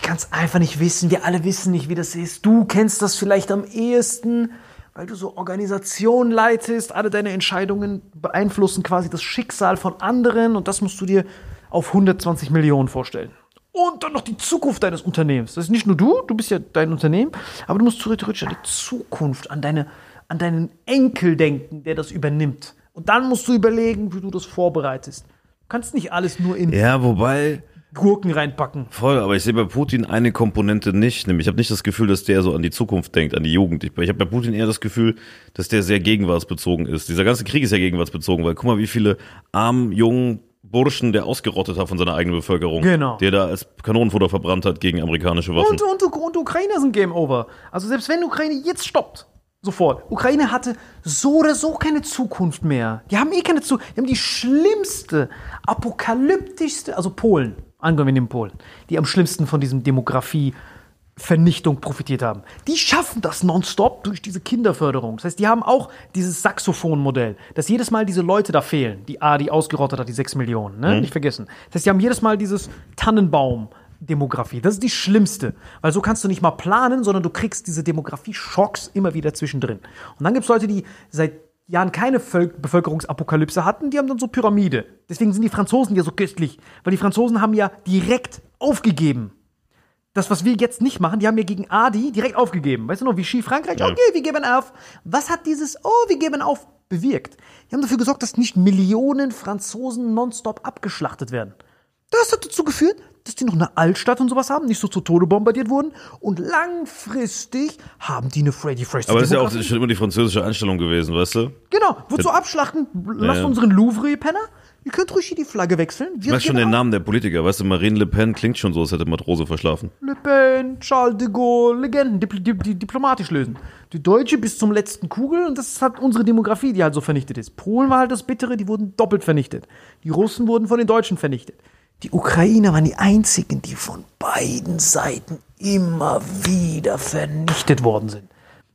Ich kann es einfach nicht wissen. Wir alle wissen nicht, wie das ist. Du kennst das vielleicht am ehesten, weil du so Organisationen leitest. Alle deine Entscheidungen beeinflussen quasi das Schicksal von anderen. Und das musst du dir auf 120 Millionen vorstellen. Und dann noch die Zukunft deines Unternehmens. Das ist nicht nur du, du bist ja dein Unternehmen, aber du musst theoretisch an die Zukunft, an, deine, an deinen Enkel denken, der das übernimmt. Und dann musst du überlegen, wie du das vorbereitest. Du kannst nicht alles nur in Ja, wobei, Gurken reinpacken. voll, aber ich sehe bei Putin eine Komponente nicht. Nämlich, ich habe nicht das Gefühl, dass der so an die Zukunft denkt, an die Jugend. Ich, ich habe bei Putin eher das Gefühl, dass der sehr gegenwartsbezogen ist. Dieser ganze Krieg ist ja gegenwartsbezogen, weil guck mal, wie viele armen, jungen Burschen der ausgerottet hat von seiner eigenen Bevölkerung. Genau. Der da als Kanonenfutter verbrannt hat gegen amerikanische Waffen. Und, und, und Ukraine sind Game Over. Also selbst wenn Ukraine jetzt stoppt, sofort. Ukraine hatte so oder so keine Zukunft mehr. Die haben eh keine Zukunft. Die haben die schlimmste, apokalyptischste, also Polen, angenommen wir nehmen Polen, die am schlimmsten von diesem Demografie Vernichtung profitiert haben. Die schaffen das nonstop durch diese Kinderförderung. Das heißt, die haben auch dieses Saxophonmodell, dass jedes Mal diese Leute da fehlen, die A, die ausgerottet hat, die 6 Millionen, ne? nicht vergessen. Das heißt, die haben jedes Mal dieses Tannenbaum-Demografie. Das ist die schlimmste, weil so kannst du nicht mal planen, sondern du kriegst diese Demografie-Schocks immer wieder zwischendrin. Und dann gibt es Leute, die seit Jahren keine Völk Bevölkerungsapokalypse hatten, die haben dann so Pyramide. Deswegen sind die Franzosen ja so köstlich, weil die Franzosen haben ja direkt aufgegeben das, was wir jetzt nicht machen, die haben ja gegen Adi direkt aufgegeben. Weißt du noch, wie Ski Frankreich? Okay, wir geben auf. Was hat dieses, oh, wir geben auf, bewirkt? Die haben dafür gesorgt, dass nicht Millionen Franzosen nonstop abgeschlachtet werden. Das hat dazu geführt, dass die noch eine Altstadt und sowas haben, nicht so zu Tode bombardiert wurden. Und langfristig haben die eine Freddy Fresh. Aber das ist ja auch schon immer die französische Einstellung gewesen, weißt du? Genau, wozu abschlachten? Lasst Ja. unseren Louvre, ihr Penner. Ihr könnt ruhig hier die Flagge wechseln. Wir Ich weiß schon den. Namen der Politiker, weißt du, Marine Le Pen klingt schon so, als hätte Matrose verschlafen. Le Pen, Charles de Gaulle, Legenden, dipl die, die diplomatisch lösen. Die Deutsche bis zum letzten Kugel und das hat unsere Demografie, die halt so vernichtet ist. Polen war halt das Bittere, die wurden doppelt vernichtet. Die Russen wurden von den Deutschen vernichtet. Die Ukrainer waren die einzigen, die von beiden Seiten immer wieder vernichtet worden sind.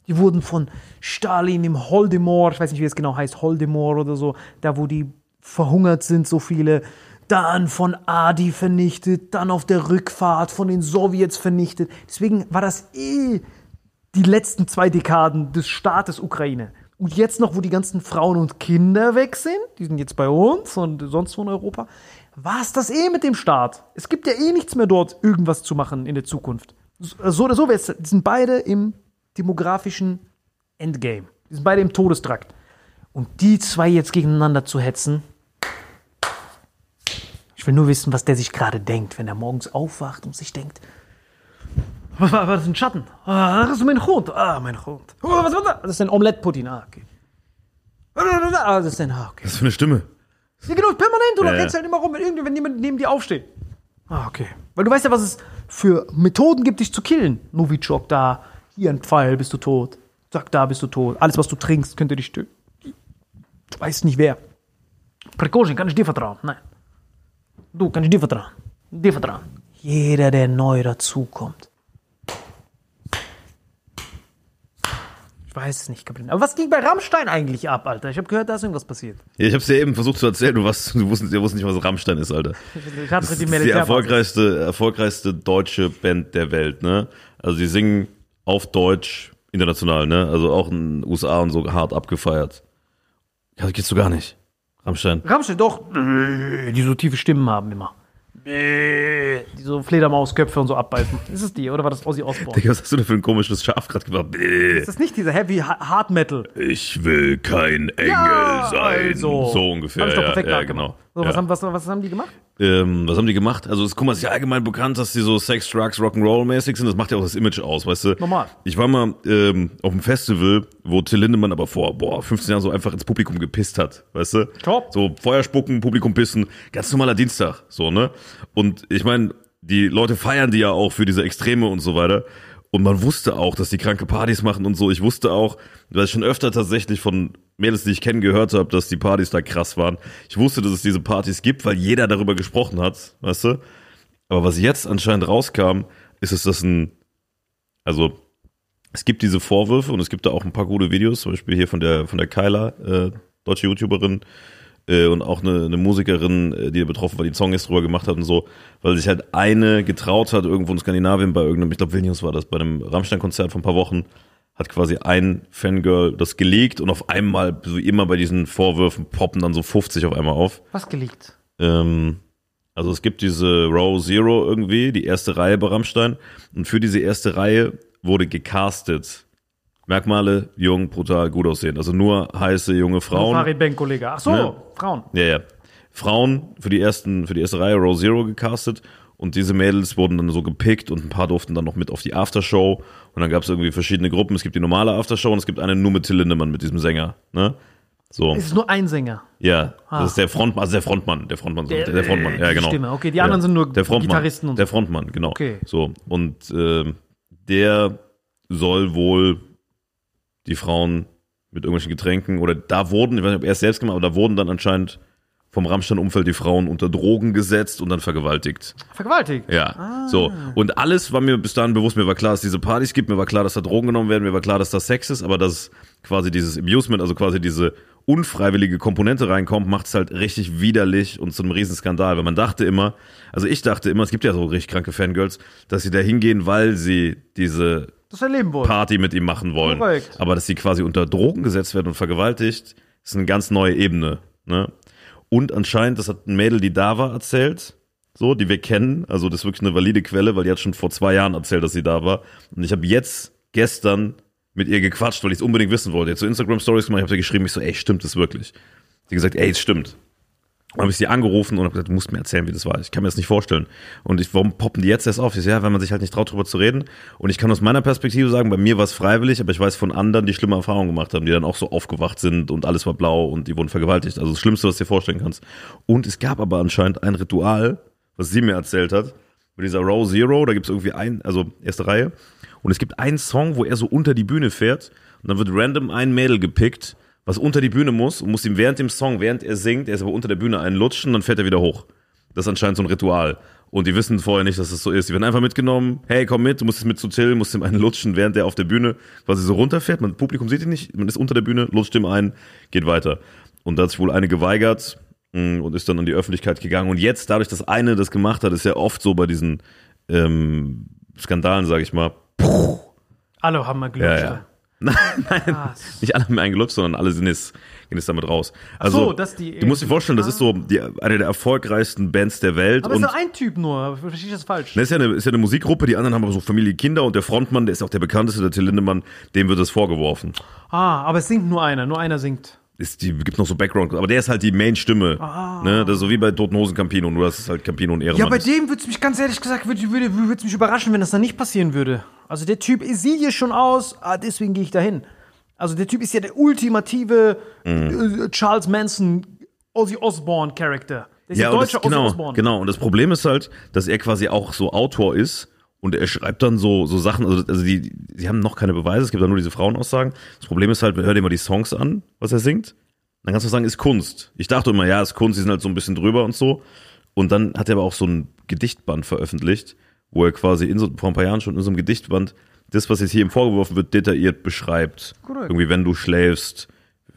Die wurden von Stalin im Holdemor, ich weiß nicht, wie es genau heißt, Holdemor oder so, da wo die verhungert sind, so viele, dann von Adi vernichtet, dann auf der Rückfahrt von den Sowjets vernichtet. Deswegen war das eh die letzten zwei Dekaden des Staates Ukraine. Und jetzt noch, wo die ganzen Frauen und Kinder weg sind, die sind jetzt bei uns und sonst wo in Europa, war es das eh mit dem Staat. Es gibt ja eh nichts mehr dort, irgendwas zu machen in der Zukunft. So oder so, die sind beide im demografischen Endgame. Die sind beide im Todestrakt. Und die zwei jetzt gegeneinander zu hetzen, ich will nur wissen, was der sich gerade denkt, wenn er morgens aufwacht und sich denkt, was war, war das ein Schatten? Ah, das ist mein Hund. Ah, mein Hund. Oh, was war das? Das ist ein Omelette-Pudding. Ah, okay. Ah, das ist ein, ah, okay. Was für eine Stimme. Ja, genau, permanent. Oder Ja, ja. rennst halt immer rum, wenn, irgendwie, wenn jemand neben dir aufsteht. Ah, okay. Weil du weißt ja, was es für Methoden gibt, dich zu killen. Novichok da, hier ein Pfeil, bist du tot. Zack, da bist du tot. Alles, was du trinkst, könnte dich töten. Du weißt nicht wer. Prigozhin, kann ich dir vertrauen? Nein. Du, kann ich dir vertrauen? Dir vertrauen. Jeder, der neu dazukommt. Ich weiß es nicht, Kapitän. Aber was ging bei Rammstein eigentlich ab, Alter? Ich habe gehört, da ist irgendwas passiert. Ja, ich hab's dir eben versucht zu erzählen, du, warst, du wusstest, ihr wusstet nicht, was Rammstein ist, Alter. Ich hatte Das ist die die Militärbasis. erfolgreichste, erfolgreichste deutsche Band der Welt, ne? Also die singen auf Deutsch international, ne? Also auch in den USA und so hart abgefeiert. Ja, das geht's so gar nicht. Rammstein. Rammstein, doch, die so tiefe Stimmen haben immer. Die so Fledermausköpfe und so abbeißen. Ist es die, oder war das Ozzy Osbourne? Digga, was hast du denn für ein komisches Schaf gerade gemacht? Bäh. Ist das nicht dieser Heavy Ha- Hard Metal? Ich will kein Engel Ja, sein. also. So ungefähr. Hab ich doch Ja, perfekt ja, nachgemacht. genau. So, was, ja. haben, was, was haben die gemacht? Ähm, was haben die gemacht? Also, es guck mal, es ist ja allgemein bekannt, dass die so Sex, Drugs, Rock'n'Roll-mäßig sind. Das macht ja auch das Image aus, weißt du? Normal. Ich war mal ähm, auf einem Festival, wo Till Lindemann aber vor, boah, 15 Jahren so einfach ins Publikum gepisst hat, weißt du? Top. So Feuer spucken, Publikum pissen, ganz normaler Dienstag, so, ne? Und ich meine, die Leute feiern die ja auch für diese Extreme und so weiter. Und man wusste auch, dass die kranke Partys machen und so. Ich wusste auch, weil ich schon öfter tatsächlich von Mädels, die ich kenne, gehört habe, dass die Partys da krass waren. Ich wusste, dass es diese Partys gibt, weil jeder darüber gesprochen hat, weißt du? Aber was jetzt anscheinend rauskam, ist dass ein, also es gibt diese Vorwürfe und es gibt da auch ein paar gute Videos, zum Beispiel hier von der von der Kyla, äh, deutsche YouTuberin, äh, und auch eine, eine Musikerin, äh, die betroffen war, die einen Song jetzt drüber gemacht hat und so, weil sich halt eine getraut hat, irgendwo in Skandinavien bei irgendeinem, ich glaube Vilnius war das, bei einem Rammstein-Konzert vor ein paar Wochen, hat quasi ein Fangirl das gelegt und auf einmal, so wie immer bei diesen Vorwürfen, poppen dann so 50 auf einmal auf. Was geleakt? Ähm, also es gibt diese Row Zero irgendwie, die erste Reihe bei Rammstein. Und für diese erste Reihe wurde gecastet. Merkmale, jung, brutal, gut aussehen. Also nur heiße, junge Frauen. Farid Bang, Kollege. Ach so, Ne? Frauen. Ja, ja. Frauen für die ersten, für die erste Reihe Row Zero gecastet. Und diese Mädels wurden dann so gepickt und ein paar durften dann noch mit auf die Aftershow. Und dann gab es irgendwie verschiedene Gruppen. Es gibt die normale Aftershow und es gibt eine nur mit Till Lindemann, mit diesem Sänger. Ne? So. Es ist nur ein Sänger. Ja, Ah. das ist der Frontmann, also der Frontmann, der Frontmann, der, Der- Frontmann, ja die genau. Stimme, okay, die anderen sind nur der Frontmann, Gitarristen und so. Der Frontmann, genau. Okay. So und ähm, der soll wohl die Frauen mit irgendwelchen Getränken oder da wurden, ich weiß nicht, ob er es selbst gemacht, aber da wurden dann anscheinend vom Rammstein-Umfeld die Frauen unter Drogen gesetzt und dann vergewaltigt. Vergewaltigt. Ja, so. Und alles war mir bis dahin bewusst. Mir war klar, dass es diese Partys gibt. Mir war klar, dass da Drogen genommen werden. Mir war klar, dass da Sex ist. Aber dass quasi dieses Amusement, also quasi diese unfreiwillige Komponente reinkommt, macht es halt richtig widerlich und zu einem Riesenskandal. Weil man dachte immer, also ich dachte immer, es gibt ja so richtig kranke Fangirls, dass sie da hingehen, weil sie diese Das erleben wollen. Party mit ihm machen wollen. Korrekt. Aber dass sie quasi unter Drogen gesetzt werden und vergewaltigt, ist eine ganz neue Ebene. Ne? Und anscheinend, das hat ein Mädel, die da war, erzählt, so, die wir kennen. Also das ist wirklich eine valide Quelle, weil die hat schon vor zwei Jahren erzählt, dass sie da war. Und ich habe jetzt, gestern, mit ihr gequatscht, weil ich es unbedingt wissen wollte. Jetzt so Instagram-Stories gemacht, ich habe sie geschrieben, ich so, ey, stimmt das wirklich? Sie hat gesagt, ey, es stimmt. Habe ich sie angerufen und habe gesagt, du musst mir erzählen, wie das war. Ich kann mir das nicht vorstellen. Und ich, warum poppen die jetzt erst auf? Ich so, ja, weil man sich halt nicht traut, drüber zu reden. Und ich kann aus meiner Perspektive sagen, bei mir war es freiwillig, aber ich weiß von anderen, die schlimme Erfahrungen gemacht haben, die dann auch so aufgewacht sind und alles war blau und die wurden vergewaltigt. Also das Schlimmste, was du dir vorstellen kannst. Und es gab aber anscheinend ein Ritual, was sie mir erzählt hat, mit dieser Row Zero, da gibt es irgendwie ein, also erste Reihe. Und es gibt einen Song, wo er so unter die Bühne fährt und dann wird random ein Mädel gepickt, was unter die Bühne muss und muss ihm während dem Song, während er singt, er ist aber unter der Bühne einen lutschen, dann fährt er wieder hoch. Das ist anscheinend so ein Ritual. Und die wissen vorher nicht, dass das so ist. Die werden einfach mitgenommen, hey, komm mit, du musst jetzt mit zu Till, musst ihm einen lutschen, während der auf der Bühne quasi so runterfährt. Man, Publikum sieht ihn nicht, man ist unter der Bühne, lutscht ihm ein, geht weiter. Und da hat sich wohl eine geweigert mh, und ist dann an die Öffentlichkeit gegangen. Und jetzt, dadurch, dass eine das gemacht hat, ist ja oft so bei diesen ähm, Skandalen, sage ich mal, Alle haben mal Glück. ja, ja. Nein, nein, nicht alle haben eingelutscht, sondern alle sind jetzt, gehen jetzt damit raus. Also, so, dass die- du musst dir vorstellen, das ist so die, eine der erfolgreichsten Bands der Welt. Aber es ist nur ein Typ nur. Verstehe ich das falsch? das ist ja, eine, ist ja eine Musikgruppe, die anderen haben aber so Familie, Kinder und der Frontmann, der ist auch der bekannteste, der Till Lindemann, dem wird das vorgeworfen. Ah, aber es singt nur einer. Nur einer singt. Ist, die gibt noch so Background, aber der ist halt die Main-Stimme. Ne? Das ist so wie bei Toten Hosen Campino, nur dass es halt Campino und Ehrenmann Ja, bei ist. dem würde es mich ganz ehrlich gesagt, würde würde, würde mich überraschen, wenn das dann nicht passieren würde. Also der Typ sieht hier schon aus, ah, deswegen gehe ich dahin. Also der Typ ist ja der ultimative Mhm. äh, Charles Manson, Ozzy Osbourne Charakter. Der ist Ja, der deutsche das, genau, Ozzy Osbourne. genau. Und das Problem ist halt, dass er quasi auch so Autor ist und er schreibt dann so, so Sachen, also, also die, die haben noch keine Beweise, es gibt dann nur diese Frauenaussagen. Das Problem ist halt, hör dir mal die Songs an, was er singt. Dann kannst du sagen, ist Kunst. Ich dachte immer, ja, ist Kunst, die sind halt so ein bisschen drüber und so. Und dann hat er aber auch so ein Gedichtband veröffentlicht, wo er quasi in so, vor ein paar Jahren schon in so einem Gedichtband das, was jetzt hier ihm vorgeworfen wird, detailliert beschreibt. Korrekt. Irgendwie, wenn du schläfst,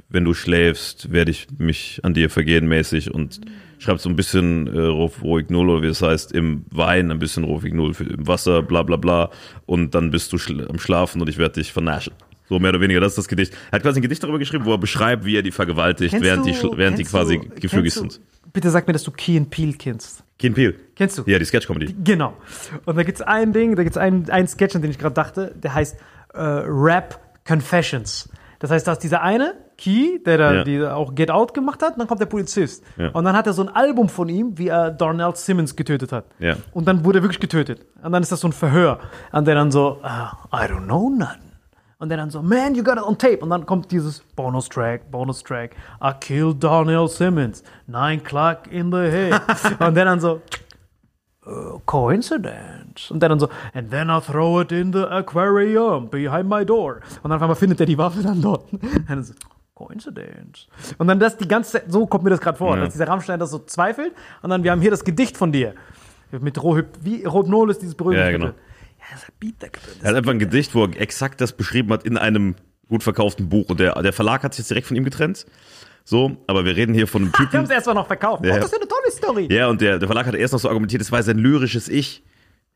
wenn du schläfst, werde ich mich an dir vergehen mäßig und schreibt so ein bisschen äh, Ruhig Null oder wie es heißt, im Wein, ein bisschen Ruhig Null für, im Wasser, bla bla bla und dann bist du schl am Schlafen und ich werde dich vernaschen. So mehr oder weniger, das ist das Gedicht. Er hat quasi ein Gedicht darüber geschrieben, wo er beschreibt, wie er die vergewaltigt, Kennst während, du- die, während die quasi du- gefügig sind. du- Bitte sag mir, dass du Key and Peele kennst. Keen Peel. Kennst du? Ja, die Sketch-Comedy. Genau. Und da gibt's ein Ding, da gibt's einen, einen Sketch, an den ich gerade dachte, der heißt äh, Rap Confessions. Das heißt, da ist dieser eine, Key, der da Ja. auch Get Out gemacht hat, und dann kommt der Polizist. Ja. Und dann hat er so ein Album von ihm, wie er Darnell Simmons getötet hat. Ja. Und dann wurde er wirklich getötet. Und dann ist das so ein Verhör. Und der dann so, ah, I don't know nothing. Und der dann so, man, you got it on tape. Und dann kommt dieses Bonus-Track, Bonus-Track. I killed Darnell Simmons. Nine o'clock in the head. Und der dann so, "Uh, coincidence. Und der dann so, and then I throw it in the aquarium behind my door. Und dann auf einmal findet er die Waffe dann dort. Dann so, coincidence. Und dann das die ganze Zeit, so kommt mir das gerade vor, Ja. dass dieser Rammstein das so zweifelt. Und dann, wir haben hier das Gedicht von dir. Mit Rohyp, wie Rohypnol ist dieses berühmte Ja, genau. Ja, das ein Beat, das Er hat einfach ein Gedicht, wo er exakt das beschrieben hat in einem gut verkauften Buch. Und der, der Verlag hat sich jetzt direkt von ihm getrennt. So, aber wir reden hier von einem Wir haben Typen. es erstmal noch verkauft. Ja. Oh, das ist eine tolle Story. Ja, und der, der Verlag hat erst noch so argumentiert, es war sein lyrisches Ich.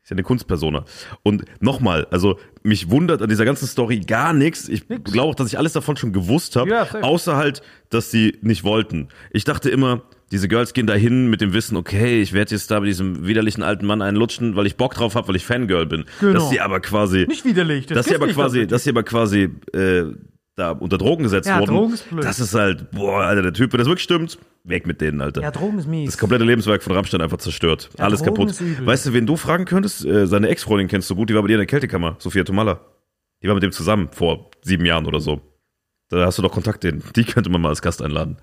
Ist ja eine Kunstpersona. Und nochmal, also mich wundert an dieser ganzen Story gar nichts. Ich glaube auch, dass ich alles davon schon gewusst habe, Ja, außer halt, dass sie nicht wollten. Ich dachte immer, diese Girls gehen dahin mit dem Wissen, okay, ich werde jetzt da bei diesem widerlichen alten Mann einen lutschen, weil ich Bock drauf habe, weil ich Fangirl bin. Genau. Dass sie aber quasi Nicht widerlich. Das dass sie aber quasi, das- dass sie aber quasi äh, da unter Drogen gesetzt Ja, wurden. Drogen ist blöd. Das ist halt, boah, Alter, der Typ, wenn das wirklich stimmt, weg mit denen, Alter. Ja, Drogen ist mies. das komplette Lebenswerk von Rammstein einfach zerstört. Ja, Alles Drogen kaputt. Weißt du, wen du fragen könntest? Äh, seine Ex-Freundin kennst du gut, die war bei dir in der Kältekammer, Sophia Tomalla. Die war mit dem zusammen vor sieben Jahren oder so. Da hast du doch Kontakt den. Die könnte man mal als Gast einladen.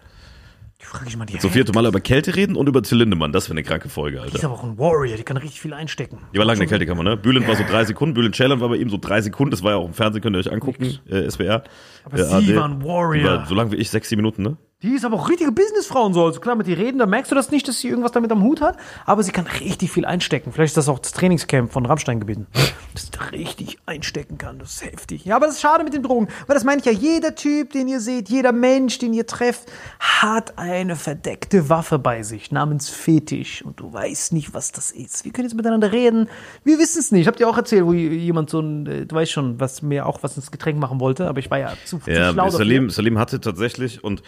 Die frage ich mal die Sophia Tomalla über Kälte reden und über Till Lindemann. Das wäre eine kranke Folge, Die ist Alter. aber auch ein Warrior, die kann richtig viel einstecken. Die war lange in der Kältekammer, ne? Bülent war so drei Sekunden, Bülent Ceylan war bei ihm so drei Sekunden. Das war ja auch im Fernsehen, könnt ihr euch angucken, äh, SWR. Aber äh, sie ARD. war ein Warrior. War so lang wie ich, sechs, sieben Minuten, ne? Die ist aber auch richtige Businessfrau und so. Also klar, mit ihr reden, da merkst du das nicht, dass sie irgendwas damit am Hut hat. Aber sie kann richtig viel einstecken. Vielleicht ist das auch das Trainingscamp von Rammstein gewesen. Dass sie da richtig einstecken kann. Das ist heftig. Ja, aber das ist schade mit den Drogen. Weil das meine ich ja, jeder Typ, den ihr seht, jeder Mensch, den ihr trefft, hat eine verdeckte Waffe bei sich namens Fetisch. Und du weißt nicht, was das ist. Wir können jetzt miteinander reden. Wir wissen es nicht. Ich hab dir auch erzählt, wo jemand so ein, äh, du weißt schon, was mir auch was ins Getränk machen wollte. Aber ich war ja zu, zu Ja, schlau dafür. Salim, Salim hatte tatsächlich, und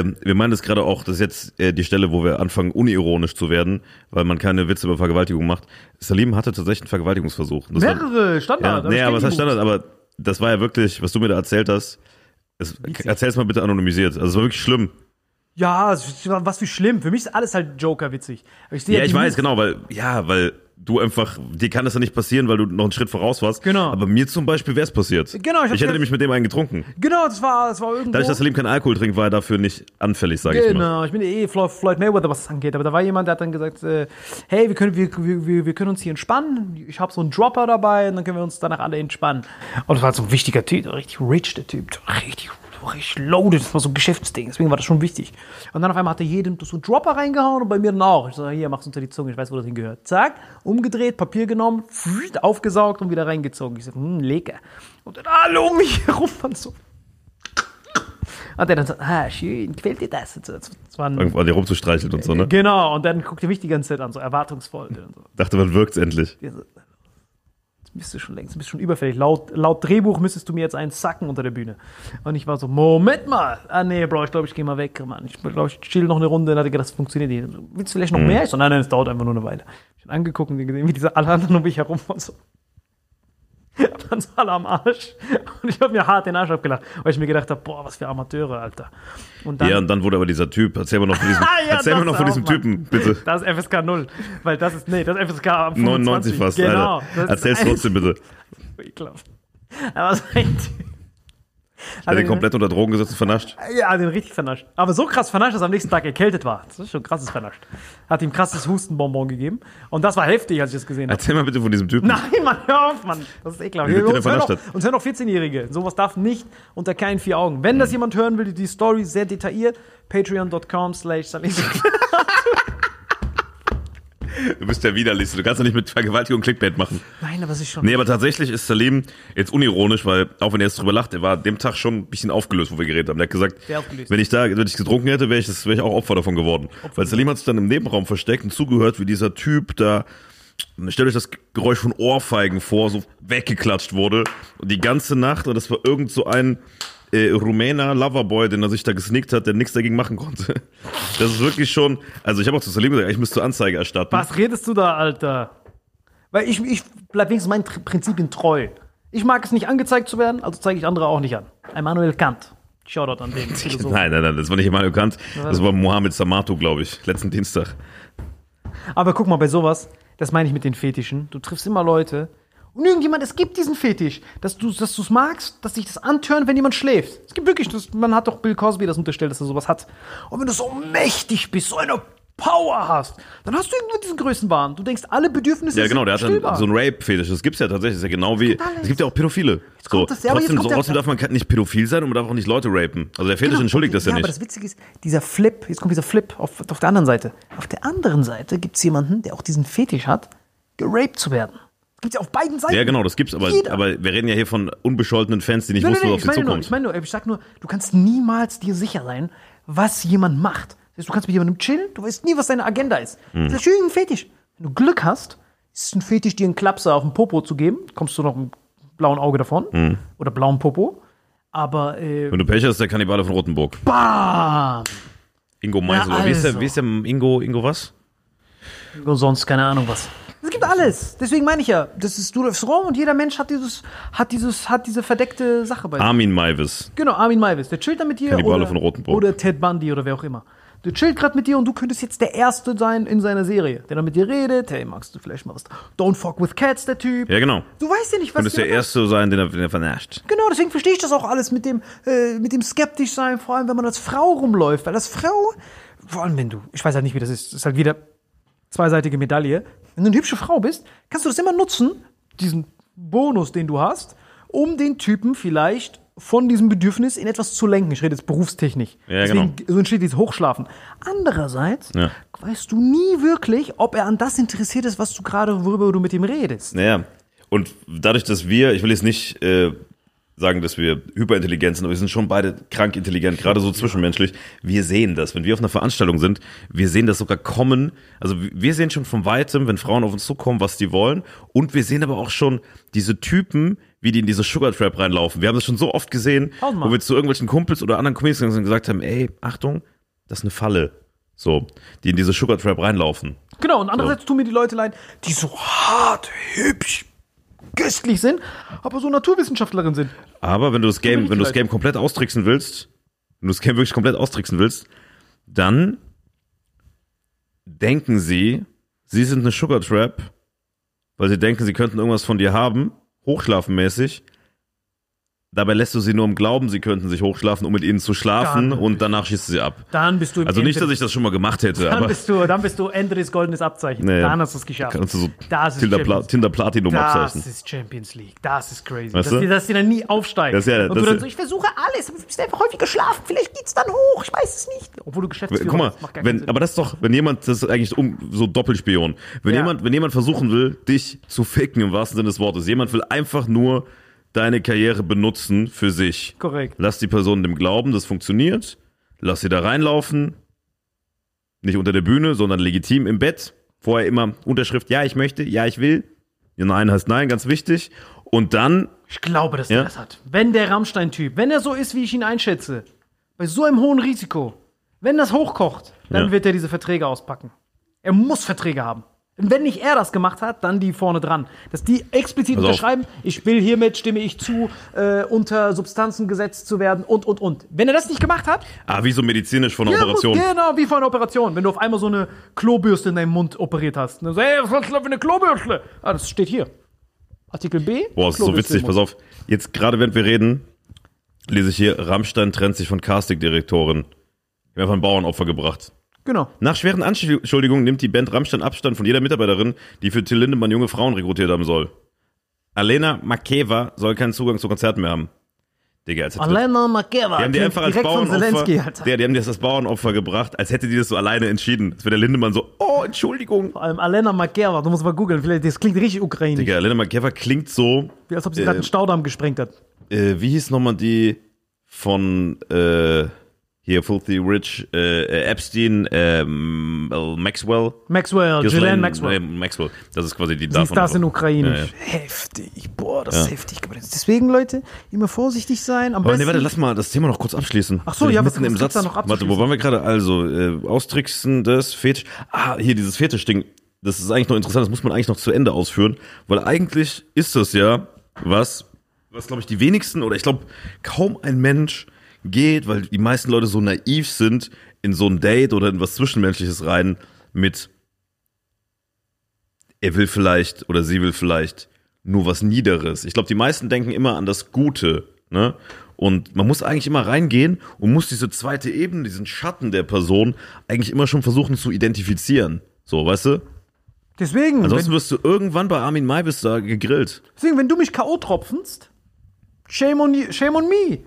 ähm, wir meinen es gerade auch, das ist jetzt äh, die Stelle, wo wir anfangen, unironisch zu werden, weil man keine Witze über Vergewaltigung macht. Salim hatte tatsächlich einen Vergewaltigungsversuch. Das war- Mehrere Standard. Ja, nee, aber es hat Standard, aber das war ja wirklich, was du mir da erzählt hast. Es, erzähl's mal bitte anonymisiert. Also es war wirklich schlimm. Ja, was für schlimm. Für mich ist alles halt Joker witzig. Ich sehe Ja, ich weiß, genau, weil, ja, weil du einfach, dir kann das ja nicht passieren, weil du noch einen Schritt voraus warst. Genau. Aber mir zum Beispiel wäre es passiert. Genau, ich ich, hätte nämlich mit dem einen getrunken. Genau, das war, das war irgendwo. Dadurch, dass Salim keinen Alkohol trinkt, war er dafür nicht anfällig, sage ich mal. Genau, ich bin eh Flo- Floyd Mayweather, was das angeht. Aber da war jemand, der hat dann gesagt, äh, hey, wir können, wir, wir, wir, wir können uns hier entspannen. Ich habe so einen Dropper dabei und dann können wir uns danach alle entspannen. Und das war so ein wichtiger Typ, richtig rich, der Typ. Richtig, richtig loaded. Das war so ein Geschäftsding. Deswegen war das schon wichtig. Und dann auf einmal hat er jedem so einen Dropper reingehauen und bei mir dann auch. Ich so, hier, mach's unter die Zunge, ich weiß, wo das hingehört. Zack, umgedreht, Papier genommen, aufgesaugt und wieder reingezogen. Ich so, hm, lecker. Und dann alle um mich herum waren so. Und der dann so, ah, schön, gefällt dir das? So, Das war ein, Irgendwo an dir rumzustreicheln und so, ne? Genau, und dann guckt er mich die ganze Zeit an, so erwartungsvoll. So. Dachte, man wirkt's endlich. Bist du schon längst, du bist schon überfällig. Laut, laut Drehbuch müsstest du mir jetzt einen sacken unter der Bühne. Und ich war so, Moment mal. Ah, nee, Bro, ich glaube, ich gehe mal weg, Mann. Ich glaube, ich chill noch eine Runde. Dann hat gedacht, das funktioniert nicht. Willst du vielleicht noch mehr? Ich so, nein, nein, es dauert einfach nur eine Weile. Ich hab ihn angeguckt und gesehen, wie diese alle anderen um mich herum waren so. Waren so alle am Arsch. Und ich habe mir hart den Arsch abgelacht, weil ich mir gedacht habe, boah, was für Amateure, Alter. Und dann, Ja, und dann wurde aber dieser Typ, erzähl mal noch von diesem, ja, erzähl das noch von diesem. Typen, bitte. Das ist FSK 0. Weil das ist, nee, das ist FSK 25. 99 fast, Genau. Alter. Erzähl's trotzdem bitte. Ekelhaft. Aber so ein Typ. Hat den komplett unter Drogen gesetzt und vernascht. Ja, den richtig vernascht. Aber so krass vernascht, dass er am nächsten Tag erkältet war. Das ist schon krasses vernascht. Hat ihm krasses Hustenbonbon gegeben. Und das war heftig, als ich das gesehen habe. Erzähl mal bitte von diesem Typen. Nein, Mann, hör auf, Mann. Das ist ekelhaft. Der Uns hören, vernascht noch, hat? uns hören noch 14-Jährige. Sowas darf nicht unter keinen vier Augen. Wenn das jemand hören will, die Story sehr detailliert, patreon.com slash Du bist der Widerlichste. Du kannst doch nicht mit Vergewaltigung Clickbait machen. Nein, aber es ist schon. Nee, aber tatsächlich ist Salim jetzt unironisch, weil, auch wenn er jetzt drüber lacht, er war an dem Tag schon ein bisschen aufgelöst, wo wir geredet haben. Der hat gesagt, wenn ich da, wenn ich getrunken hätte, wäre ich, das- wäre ich auch Opfer davon geworden. Weil Salim hat sich dann im Nebenraum versteckt und zugehört, wie dieser Typ da stellt euch das Geräusch von Ohrfeigen vor, so weggeklatscht wurde. Und die ganze Nacht, und das war irgend so ein äh, Rumäner Loverboy, den er sich da gesnickt hat, der nichts dagegen machen konnte. Das ist wirklich schon, also ich habe auch zu Salim gesagt, ich müsste Anzeige erstatten. Was redest du da, Alter? Weil ich, ich bleib wenigstens meinen Prinzipien treu. Ich mag es nicht angezeigt zu werden, also zeige ich andere auch nicht an. Immanuel Kant. Shoutout an den Philosophen. Nein, nein, nein, das war nicht Immanuel Kant, das war Mohammed Samato, glaube ich, letzten Dienstag. Aber guck mal, bei sowas, das meine ich mit den Fetischen. Du triffst immer Leute irgendjemand, es gibt diesen Fetisch, dass du dass du's magst, dass dich das antörnt, wenn jemand schläft. Es gibt wirklich, das, man hat doch Bill Cosby das unterstellt, dass er sowas hat. Und wenn du so mächtig bist, so eine Power hast, dann hast du irgendwo diesen Größenwahn. Du denkst, alle Bedürfnisse Ja, genau, der hat sind dann so einen Rape-Fetisch. Das gibt's ja tatsächlich. Das ist ja genau wie. Es gibt ja auch Pädophile. So, kommt das- ja, aber jetzt trotzdem, der- trotzdem darf man nicht pädophil sein und man darf auch nicht Leute rapen. Also der Fetisch Genau. entschuldigt das ja, Aber nicht. das Witzige ist, dieser Flip, jetzt kommt dieser Flip auf, auf der anderen Seite. Auf der anderen Seite gibt es jemanden, der auch diesen Fetisch hat, geraped zu werden. Gibt ja auf beiden Seiten. Ja, genau, das gibt's, aber, Jeder. aber wir reden ja hier von unbescholtenen Fans, die nicht Nein, wussten, nein, was nein, auf ich sie meine nur, ich zukommt. meine nur, ich sag nur, du kannst niemals dir sicher sein, was jemand macht. Das heißt, du kannst mit jemandem chillen, du weißt nie, was seine Agenda ist. Hm. Das ist ein Fetisch. Wenn du Glück hast, ist es ein Fetisch, dir einen Klapser auf den Popo zu geben, kommst du noch im blauen Auge davon. Hm. Oder blauen Popo. Aber, äh, Wenn du Pech hast, der Kannibale von Rotenburg. bam! Ingo Meisel. oder wie, ist der, also. wie ist der Ingo, Ingo was? Und sonst keine Ahnung was. Es gibt alles. Deswegen meine ich ja, das ist du läufst rum und jeder Mensch hat dieses, hat dieses, hat diese verdeckte Sache bei sich. Armin Maivis. Genau, Armin Maivis, der chillt da mit dir. Kannibale oder, von Rotenburg. Oder Ted Bundy oder wer auch immer. Der chillt gerade mit dir und du könntest jetzt der Erste sein in seiner Serie, der dann mit dir redet. Hey, magst du vielleicht mal was? Don't fuck with cats, der Typ. Ja, genau. Du weißt ja nicht, was Du bist der. Erste sein, den er, den er vernascht. Genau, deswegen verstehe ich das auch alles mit dem, äh, mit dem skeptisch sein, vor allem wenn man als Frau rumläuft. Weil als Frau, vor allem wenn du, ich weiß halt nicht, wie das ist, das ist halt wieder zweiseitige Medaille. Wenn du eine hübsche Frau bist, kannst du das immer nutzen, diesen Bonus, den du hast, um den Typen vielleicht von diesem Bedürfnis in etwas zu lenken. Ich rede jetzt berufstechninisch. Ja, Deswegen, genau. so entsteht dieses Hochschlafen. Andererseits Ja. weißt du nie wirklich, ob er an das interessiert ist, was du gerade, worüber du mit ihm redest. Naja. Und dadurch, dass wir, ich will jetzt nicht äh, sagen, dass wir hyperintelligent sind, aber wir sind schon beide krank intelligent, gerade so zwischenmenschlich. Wir sehen das. Wenn wir auf einer Veranstaltung sind, wir sehen das sogar kommen. Also wir sehen schon von weitem, wenn Frauen auf uns zukommen, was die wollen. Und wir sehen aber auch schon diese Typen, wie die in diese Sugar Trap reinlaufen. Wir haben das schon so oft gesehen, wo wir zu irgendwelchen Kumpels oder anderen Comedians gegangen sind und gesagt haben, ey, Achtung, das ist eine Falle. So, die in diese Sugar Trap reinlaufen. Genau, und andererseits tun mir die Leute leid, die so hart, hübsch, köstlich sind, aber so Naturwissenschaftlerin sind. Aber wenn du das Game, wenn du das. Game komplett austricksen willst, wenn du das Game wirklich komplett austricksen willst, dann denken sie, sie sind eine Sugar Trap, weil sie denken, sie könnten irgendwas von dir haben, hochschlafenmäßig. Dabei lässt du sie nur im Glauben, sie könnten sich hochschlafen, um mit ihnen zu schlafen Dann- und danach schießt du sie ab. Dann bist du im Also nicht, Ende- dass ich das schon mal gemacht hätte, dann aber bist du, dann bist du Endres goldenes Abzeichen. Nee. Dann hast du es geschafft. kannst du so Das ist Tinder, Pla Tinder Platinum Das abzeichnen. ist Champions League. Das ist crazy. Weißt dass, die, dass die dann nie aufsteigen. Das ist ja- und das du dann so, ich versuche alles, aber du bist einfach häufig geschlafen. Vielleicht geht's dann hoch. Ich weiß es nicht. Obwohl du Geschäftsführer Guck mal, keinen wenn, aber das ist doch, wenn jemand, das ist eigentlich um, so Doppelspion. Wenn Ja. jemand, wenn jemand versuchen will, dich zu ficken im wahrsten Sinne des Wortes, jemand will einfach nur deine Karriere benutzen für sich. Korrekt. Lass die Person dem glauben, das funktioniert. Lass sie da reinlaufen. Nicht unter der Bühne, sondern legitim im Bett. Vorher immer Unterschrift, ja, ich möchte, ja, ich will. Ja, Nein heißt nein, ganz wichtig. Und dann, Ich glaube, dass Ja? der das hat. Wenn der Rammstein-Typ, wenn er so ist, wie ich ihn einschätze, bei so einem hohen Risiko, wenn das hochkocht, dann Ja. wird er diese Verträge auspacken. Er muss Verträge haben. Und wenn nicht er das gemacht hat, dann die vorne dran. Dass die explizit Pass auf. unterschreiben, ich will hiermit, stimme ich zu, äh, unter Substanzen gesetzt zu werden und, und, und. Wenn er das nicht gemacht hat, ah, wie so medizinisch von der ja, Operation. genau, wie vor einer Operation. Wenn du auf einmal so eine Klobürste in deinem Mund operiert hast. Dann so, hey, was ist das für eine Klobürste? Ah, das steht hier. Artikel B. Boah, das ist so witzig, pass auf. Jetzt gerade während wir reden, lese ich hier, Rammstein trennt sich von Casting-Direktorin. Wir haben einfach ein Bauernopfer gebracht. Genau. Nach schweren Anschuldigungen nimmt die Band Rammstein Abstand von jeder Mitarbeiterin, die für Till Lindemann junge Frauen rekrutiert haben soll. Alena Makeva soll keinen Zugang zu Konzerten mehr haben. Digga, als hätte Alena Makeva. die haben die einfach als Bauernopfer, der, die haben das als Bauernopfer gebracht, als hätte die das so alleine entschieden. Als wäre der Lindemann so, oh, Entschuldigung. Vor allem Alena Makeva, du musst mal googeln, vielleicht, das klingt richtig ukrainisch. Digga, Alena Makeva klingt so, Wie als ob sie Äh, gerade einen Staudamm gesprengt hat. äh, wie hieß nochmal die von, äh, hier Filthy Rich, äh, äh, Epstein, äh, Maxwell. Maxwell, Ghislaine, Maxwell. äh, Maxwell. Das ist quasi die davon. das in Ukrainisch. Ja, ja. Heftig. Boah, das ist heftig. Deswegen, Leute, immer vorsichtig sein. Am Aber besten. nee, warte, lass mal das Thema noch kurz abschließen. Ach so, ja, was- im was gibt's Satz. da noch Warte, wo waren wir gerade? Also, äh, Austricksen, das Fetisch. Ah, hier dieses Fetischding. Das ist eigentlich noch interessant, das muss man eigentlich noch zu Ende ausführen, weil eigentlich ist das ja was, was glaube ich die wenigsten oder ich glaube kaum ein Mensch geht, weil die meisten Leute so naiv sind in so ein Date oder in was Zwischenmenschliches rein mit er will vielleicht oder sie will vielleicht nur was Niederes. Ich glaube, die meisten denken immer an das Gute, ne? Und man muss eigentlich immer reingehen und muss diese zweite Ebene, diesen Schatten der Person eigentlich immer schon versuchen zu identifizieren. So, weißt du? Deswegen, Ansonsten wenn, wirst du irgendwann bei Armin May bist da gegrillt. deswegen, wenn du mich K.O. tropfenst, shame on, you- shame on me.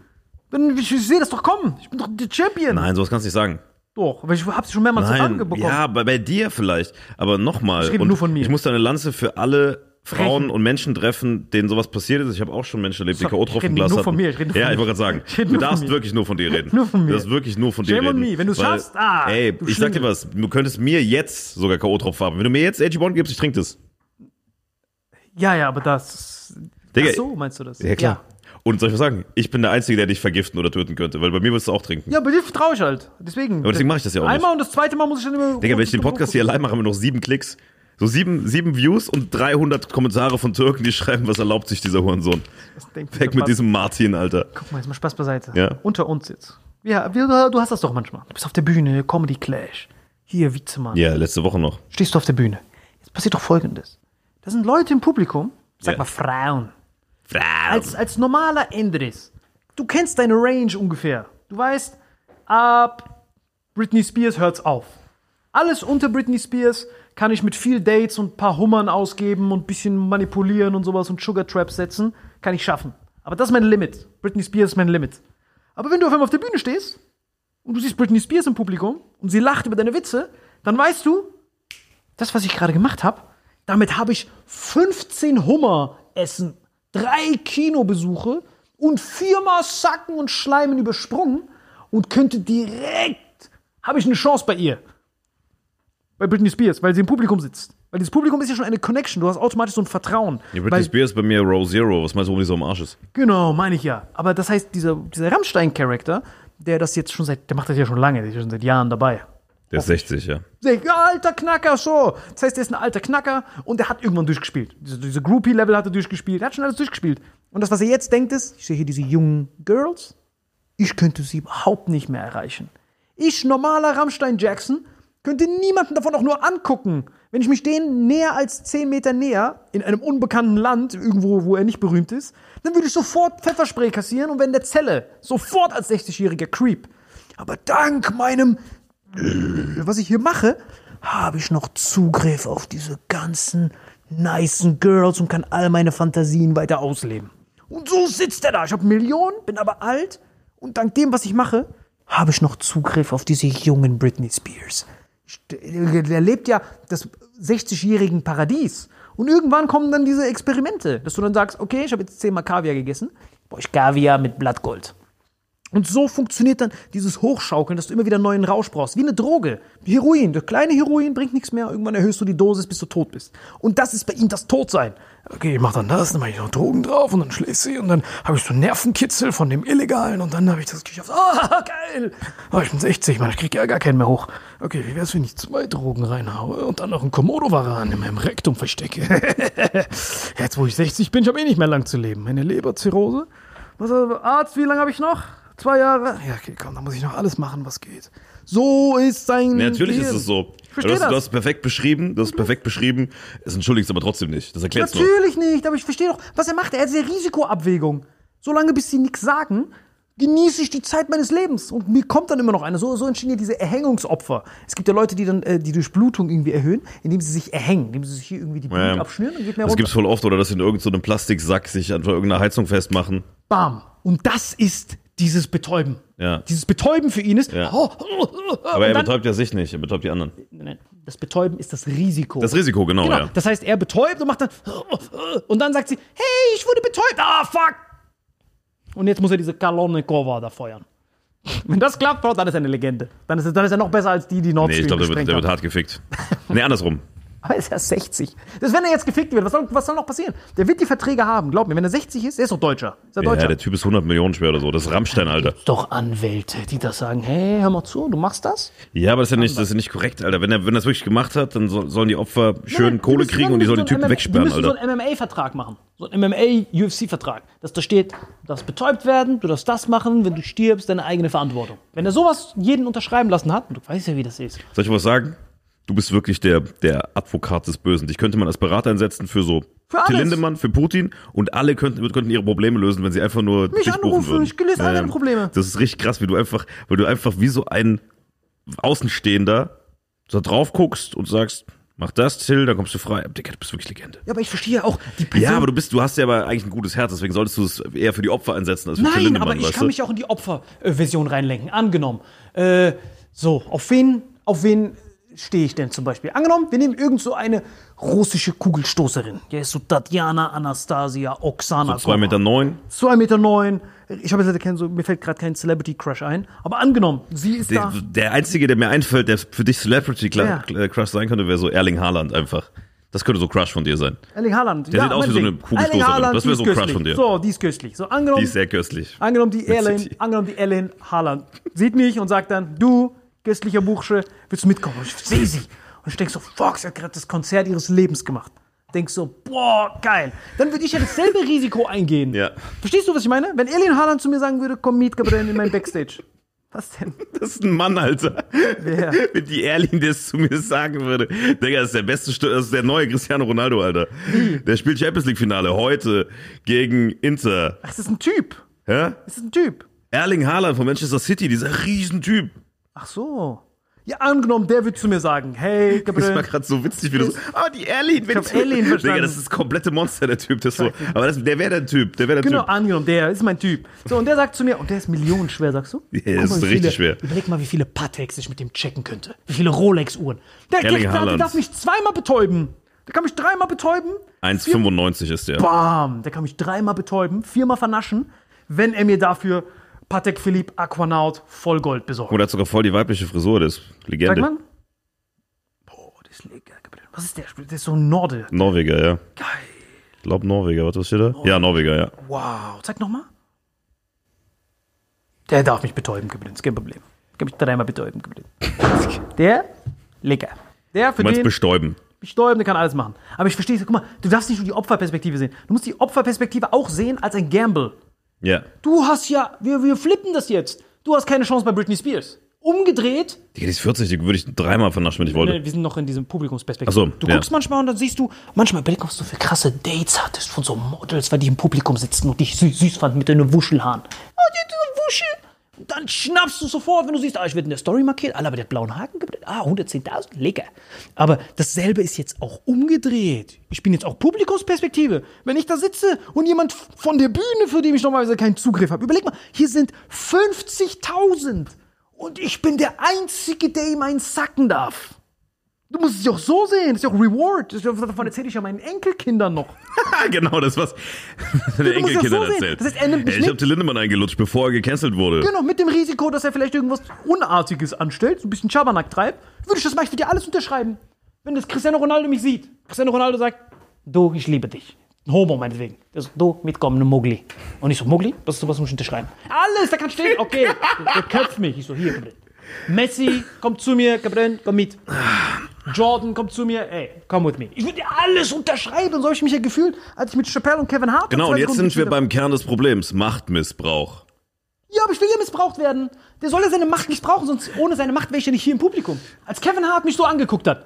Ich, ich sehe das doch kommen. Ich bin doch der Champion. Nein, sowas kannst du nicht sagen. Doch, weil ich hab's schon mehrmals Nein, bekommen. ja, bei, bei dir vielleicht. Aber nochmal. Ich rede nur von mir. Ich muss da eine Lanze für alle Frauen und Menschen treffen, denen sowas passiert ist. Ich habe auch schon Menschen erlebt, die K.O. ich rede tropfen nur von mir, ich rede nur ja, von ich wollte gerade sagen, du von darfst wirklich nur von dir reden. Nur von mir. Du darfst wirklich nur von dir Shame reden. me. Wenn du's Weil, schaffst, ah, ey, du ich sag dir was, du könntest mir jetzt sogar K.O.-Tropfen haben. Wenn du mir jetzt AG Bond gibst, ich trinke das. Ja, ja, aber das. Digga, Ach so, meinst du das? Ja, klar. Und soll ich was sagen? Ich bin der Einzige, der dich vergiften oder töten könnte, weil bei mir würdest du auch trinken. Ja, bei dir vertraue ich halt. Deswegen. Aber deswegen mache ich das ja auch Einmal und das zweite Mal muss ich dann immer. Digga, wenn ich den Podcast hier allein mache, haben wir noch sieben Klicks. So sieben, sieben Views und 300 Kommentare von Türken, die schreiben, was erlaubt sich dieser Hurensohn. Weg mit diesem Martin, Alter. Guck mal, jetzt mal Spaß beiseite. Ja. Unter uns jetzt. Ja, wir, du hast das doch manchmal. Du bist auf der Bühne, Comedy Clash. Hier, Witzemann. Ja, letzte Woche noch. Stehst du auf der Bühne. Jetzt passiert doch Folgendes. Da sind Leute im Publikum, sag Ja. mal Frauen, Frau. Als, als normaler Endres. Du kennst deine Range ungefähr. Du weißt, ab Britney Spears hört's auf. Alles unter Britney Spears kann ich mit viel Dates und paar Hummern ausgeben und bisschen manipulieren und sowas und Sugar Traps setzen, kann ich schaffen. Aber das ist mein Limit. Britney Spears ist mein Limit. Aber wenn du auf einmal auf der Bühne stehst und du siehst Britney Spears im Publikum und sie lacht über deine Witze, dann weißt du, das, was ich gerade gemacht habe, damit habe ich 15 Hummer essen, drei Kinobesuche und viermal Sacken und Schleimen übersprungen und könnte direkt, habe ich eine Chance bei ihr. Bei Britney Spears, weil sie im Publikum sitzt. Weil dieses Publikum ist ja schon eine Connection, du hast automatisch so ein Vertrauen. Ja, Britney weil, Spears ist bei mir Row Zero. Was meinst du, warum die so am Arsch ist? Genau, meine ich ja. Aber das heißt, dieser, dieser Rammstein-Charakter, der das jetzt schon seit, der macht das ja schon lange, der ist ja schon seit Jahren dabei. Der ist 60, ja. Alter Knacker, so. Das heißt, der ist ein alter Knacker und der hat irgendwann durchgespielt. Diese, diese Groupie-Level hat er durchgespielt. Er hat schon alles durchgespielt. Und das, was er jetzt denkt, ist, ich sehe hier diese jungen Girls, ich könnte sie überhaupt nicht mehr erreichen. Ich, normaler Rammstein Jackson, könnte niemanden davon auch nur angucken. Wenn ich mich denen näher als 10 Meter näher, in einem unbekannten Land, irgendwo, wo er nicht berühmt ist, dann würde ich sofort Pfefferspray kassieren und wenn der Zelle, sofort als 60-jähriger Creep. Aber dank meinem was ich hier mache, habe ich noch Zugriff auf diese ganzen nicen Girls und kann all meine Fantasien weiter ausleben. Und so sitzt er da. Ich habe Millionen, bin aber alt und dank dem, was ich mache, habe ich noch Zugriff auf diese jungen Britney Spears. Der lebt ja das 60-jährigen Paradies. Und irgendwann kommen dann diese Experimente, dass du dann sagst, okay, ich habe jetzt zehnmal Kaviar gegessen, brauche ich Kaviar mit Blattgold. Und so funktioniert dann dieses Hochschaukeln, dass du immer wieder einen neuen Rausch brauchst. Wie eine Droge. Heroin. Der kleine Heroin bringt nichts mehr. Irgendwann erhöhst du die Dosis, bis du tot bist. Und das ist bei ihm das Todsein. Okay, ich mach dann das, dann mach ich noch Drogen drauf und dann schläfst sie und dann habe ich so Nervenkitzel von dem Illegalen und dann habe ich das geschafft. Ah, geil! Oh, ich bin 60, Mann, ich krieg ja gar keinen mehr hoch. Okay, wie wär's, wenn ich zwei Drogen reinhaue und dann noch einen Komodo-Varan in meinem Rektum verstecke? Jetzt, wo ich 60 bin, ich habe eh nicht mehr lang zu leben. Meine Leberzirrhose. Was, äh, Arzt, wie lange habe ich noch? Zwei Jahre? Ja, okay, komm, dann muss ich noch alles machen, was geht. So ist sein. Ja, natürlich Gehirn. ist es so. Du, hast, das. du hast es perfekt beschrieben, du hast es perfekt beschrieben. Es entschuldigst aber trotzdem nicht. Das erklärst nur. Natürlich nicht, aber ich verstehe doch, was er macht. Er hat diese Risikoabwägung. Solange bis sie nichts sagen, genieße ich die Zeit meines Lebens. Und mir kommt dann immer noch eine. So, so entstehen ja diese Erhängungsopfer. Es gibt ja Leute, die dann äh, die Durchblutung irgendwie erhöhen, indem sie sich erhängen, indem sie sich hier irgendwie die Blut Ja. abschnüren und geht mehr Das runter. gibt's voll oft, oder dass sie in irgendeinem so Plastiksack sich an irgendeiner Heizung festmachen. Bam. Und das ist dieses Betäuben. Ja. Dieses Betäuben für ihn ist. Ja. Oh, oh, oh, oh, Aber er dann- betäubt ja sich nicht, er betäubt die anderen. Nein, das Betäuben ist das Risiko. Das Risiko, genau, Genau. ja. Das heißt, er betäubt und macht dann. Und dann sagt sie: Hey, ich wurde betäubt. Ah, fuck. Und jetzt muss er diese Kalonikova da feuern. Wenn das klappt, Bro, dann ist er eine Legende. Dann ist, er- dann ist er noch besser als die, die Nord Nee, ich Stream glaube, der, der wird hart gefickt. Nee, andersrum. Aber er ist ja 60. Das, wenn er jetzt gefickt wird, was soll, was soll noch passieren? Der wird die Verträge haben, glaub mir. Wenn er 60 ist, der ist doch Deutscher. Ist Ja, Deutscher? der Typ ist 100 Millionen schwer oder so. Das ist Rammstein, Alter. doch Anwälte, die das sagen, hey, hör mal zu, du machst das? Ja, aber das ist ja nicht, das ist ja nicht korrekt, Alter. Wenn er, wenn er das wirklich gemacht hat, dann soll, sollen die Opfer schön Kohle kriegen und die sollen den Typen wegsperren, Die müssen Alter. so einen MMA-Vertrag machen. So einen MMA-UFC-Vertrag. Dass da steht, du darfst betäubt werden, du darfst das machen, wenn du stirbst, deine eigene Verantwortung. Wenn er sowas jeden unterschreiben lassen hat, und du weißt ja, wie das ist. Soll ich was sagen? Du bist wirklich der, der Advokat des Bösen. Dich könnte man als Berater einsetzen für so Für. Till Lindemann, für Putin und alle könnten, könnten ihre Probleme lösen, wenn sie einfach nur Mich dich buchen anrufen, würden. ich löse alle deine Probleme. Das ist richtig krass, wie du einfach, weil du einfach wie so ein Außenstehender da drauf guckst und sagst, mach das, Till, dann kommst du frei. Digga, du bist wirklich Legende. Ja, aber ich verstehe auch die Person. Ja, aber du bist, du hast ja aber eigentlich ein gutes Herz, deswegen solltest du es eher für die Opfer einsetzen als für Till Nein, Lindemann, aber ich kann du? mich auch in die Opferversion reinlenken. Angenommen. Äh, so, auf wen, auf wen stehe ich denn zum Beispiel? Angenommen, wir nehmen irgend so eine russische Kugelstoßerin. Die ist so Tatjana Anastasia Oksana. Zwei Meter neun. 2 Meter neun. Ich habe jetzt kein, so, mir fällt gerade kein Celebrity Crush ein. Aber angenommen, sie ist Der, da. der einzige, der mir einfällt, der für dich Celebrity Ja. Crush sein könnte, wäre so Erling Haaland einfach. Das könnte so Crush von dir sein. Erling Haaland. Der sieht aus wie so eine. Kugelstoßerin. Erling Das die wär ist so ein Crush von dir. So, die ist köstlich. So, angenommen, Die ist sehr köstlich. Angenommen, die angenommen, Ellen Haaland sieht mich und sagt dann, du, köstlicher Bursche, willst du mitkommen? Und ich sehe sie. Und ich denke so, fuck, sie hat gerade das Konzert ihres Lebens gemacht. Denk so, boah, geil. Dann würde ich ja dasselbe Risiko eingehen. Ja. Verstehst du, was ich meine? Wenn Ellen Haaland zu mir sagen würde, komm mit, Gabriel, in mein Backstage. Was denn? Das ist ein Mann, Alter. Wer? Wenn die Erling das zu mir sagen würde. Digga, das ist der beste, Stu- das ist der neue Cristiano Ronaldo, Alter. Der spielt Champions League Finale heute gegen Inter. Ach, das ist ein Typ. Ja? Das ist ein Typ. Erling Haaland von Manchester City, dieser Riesentyp. Ach so. Ja, angenommen, der wird zu mir sagen, hey, Das war Gabriel. gerade so witzig, wie du so, ah, die Erling. Ich hab Erling verstanden. Digga, das ist das komplette Monster, der Typ. Das so, aber das, der wäre der Typ, der wäre der Genau, Typ. angenommen, der ist mein Typ. So, und der sagt zu mir, und der ist millionenschwer, sagst du? Ja, Guck das mal, ist richtig viele, schwer. Überleg mal, wie viele Pateks ich mit dem checken könnte. Wie viele Rolex-Uhren. Der, der, Erling der, der darf mich zweimal betäuben. Der kann mich dreimal betäuben. 1,95 ist der. Bam. Der kann mich dreimal betäuben, viermal vernaschen, wenn er mir dafür Patek Philippe Aquanaut Vollgold besorgt. Und er hat sogar voll die weibliche Frisur, das ist Legende. mal. Boah, das ist lecker. Was ist der? Der ist so ein Norde. Norweger, ja. Geil. Ich glaube Norweger, was steht da? Ja, Norweger, ja. Wow. Zeig nochmal. Der darf mich betäuben. Ist kein Problem. Kann mich dreimal betäuben, Gabriel. Der, lecker. Der für Du meinst den bestäuben. bestäuben, der kann alles machen. Aber ich verstehe, guck mal, du darfst nicht nur die Opferperspektive sehen. Du musst die Opferperspektive auch sehen als ein Gamble. Ja. Du hast ja, wir, wir flippen das jetzt. Du hast keine Chance bei Britney Spears. Umgedreht, Digga, die ist 40, die würde ich dreimal vernaschen, wenn ich wollte. wir sind noch in diesem Publikumsperspektive. Ach so, du ja. guckst manchmal und dann siehst du, manchmal überleg, was du für krasse Dates hattest von so Models, weil die im Publikum sitzen und dich süß, süß fanden mit deinen Wuschelhaaren. Oh, die eine Wuschel. Dann schnappst du sofort, wenn du siehst, ah, ich werde in der Story markiert, Alter, aber der hat blauen Haken gebildet. Ah, 110.000, lecker. Aber dasselbe ist jetzt auch umgedreht. Ich bin jetzt auch Publikumsperspektive. Wenn ich da sitze und jemand von der Bühne, für den ich normalerweise keinen Zugriff habe, überleg mal, hier sind 50.000 und ich bin der Einzige, der ihm einen sacken darf. Du musst es ja auch so sehen, das ist ja auch Reward. Ist Davon erzähle ich ja meinen Enkelkindern noch. genau, das was der musst Enkelkinder so erzählt. Das heißt, er nimmt mich ich habe Lindemann eingelutscht, bevor er gecancelt wurde. Genau, mit dem Risiko, dass er vielleicht irgendwas Unartiges anstellt, so ein bisschen Schabernack treibt, würde ich das ich würde dir alles unterschreiben. Wenn das Cristiano Ronaldo mich sieht. Cristiano Ronaldo sagt, du, ich liebe dich. Ein Homo meinetwegen. Das ist, du, mitkommen, ne Mogli. Und ich so, Mogli? Was, was muss ich unterschreiben? Alles, da kann stehen, okay. Der köpft mich. Ich so, hier, Gabriel. Messi, komm zu mir, Gabriel, komm mit. Jordan, komm zu mir, ey, komm mit mir. Ich würde dir alles unterschreiben. So habe ich mich ja gefühlt, als ich mit Chappelle und Kevin Hart Genau, und jetzt Sekunden sind wir beim Kern des Problems. Machtmissbrauch. Ja, aber ich will ja missbraucht werden. Der soll ja seine Macht missbrauchen, sonst ohne seine Macht wäre ich ja nicht hier im Publikum. Als Kevin Hart mich so angeguckt hat.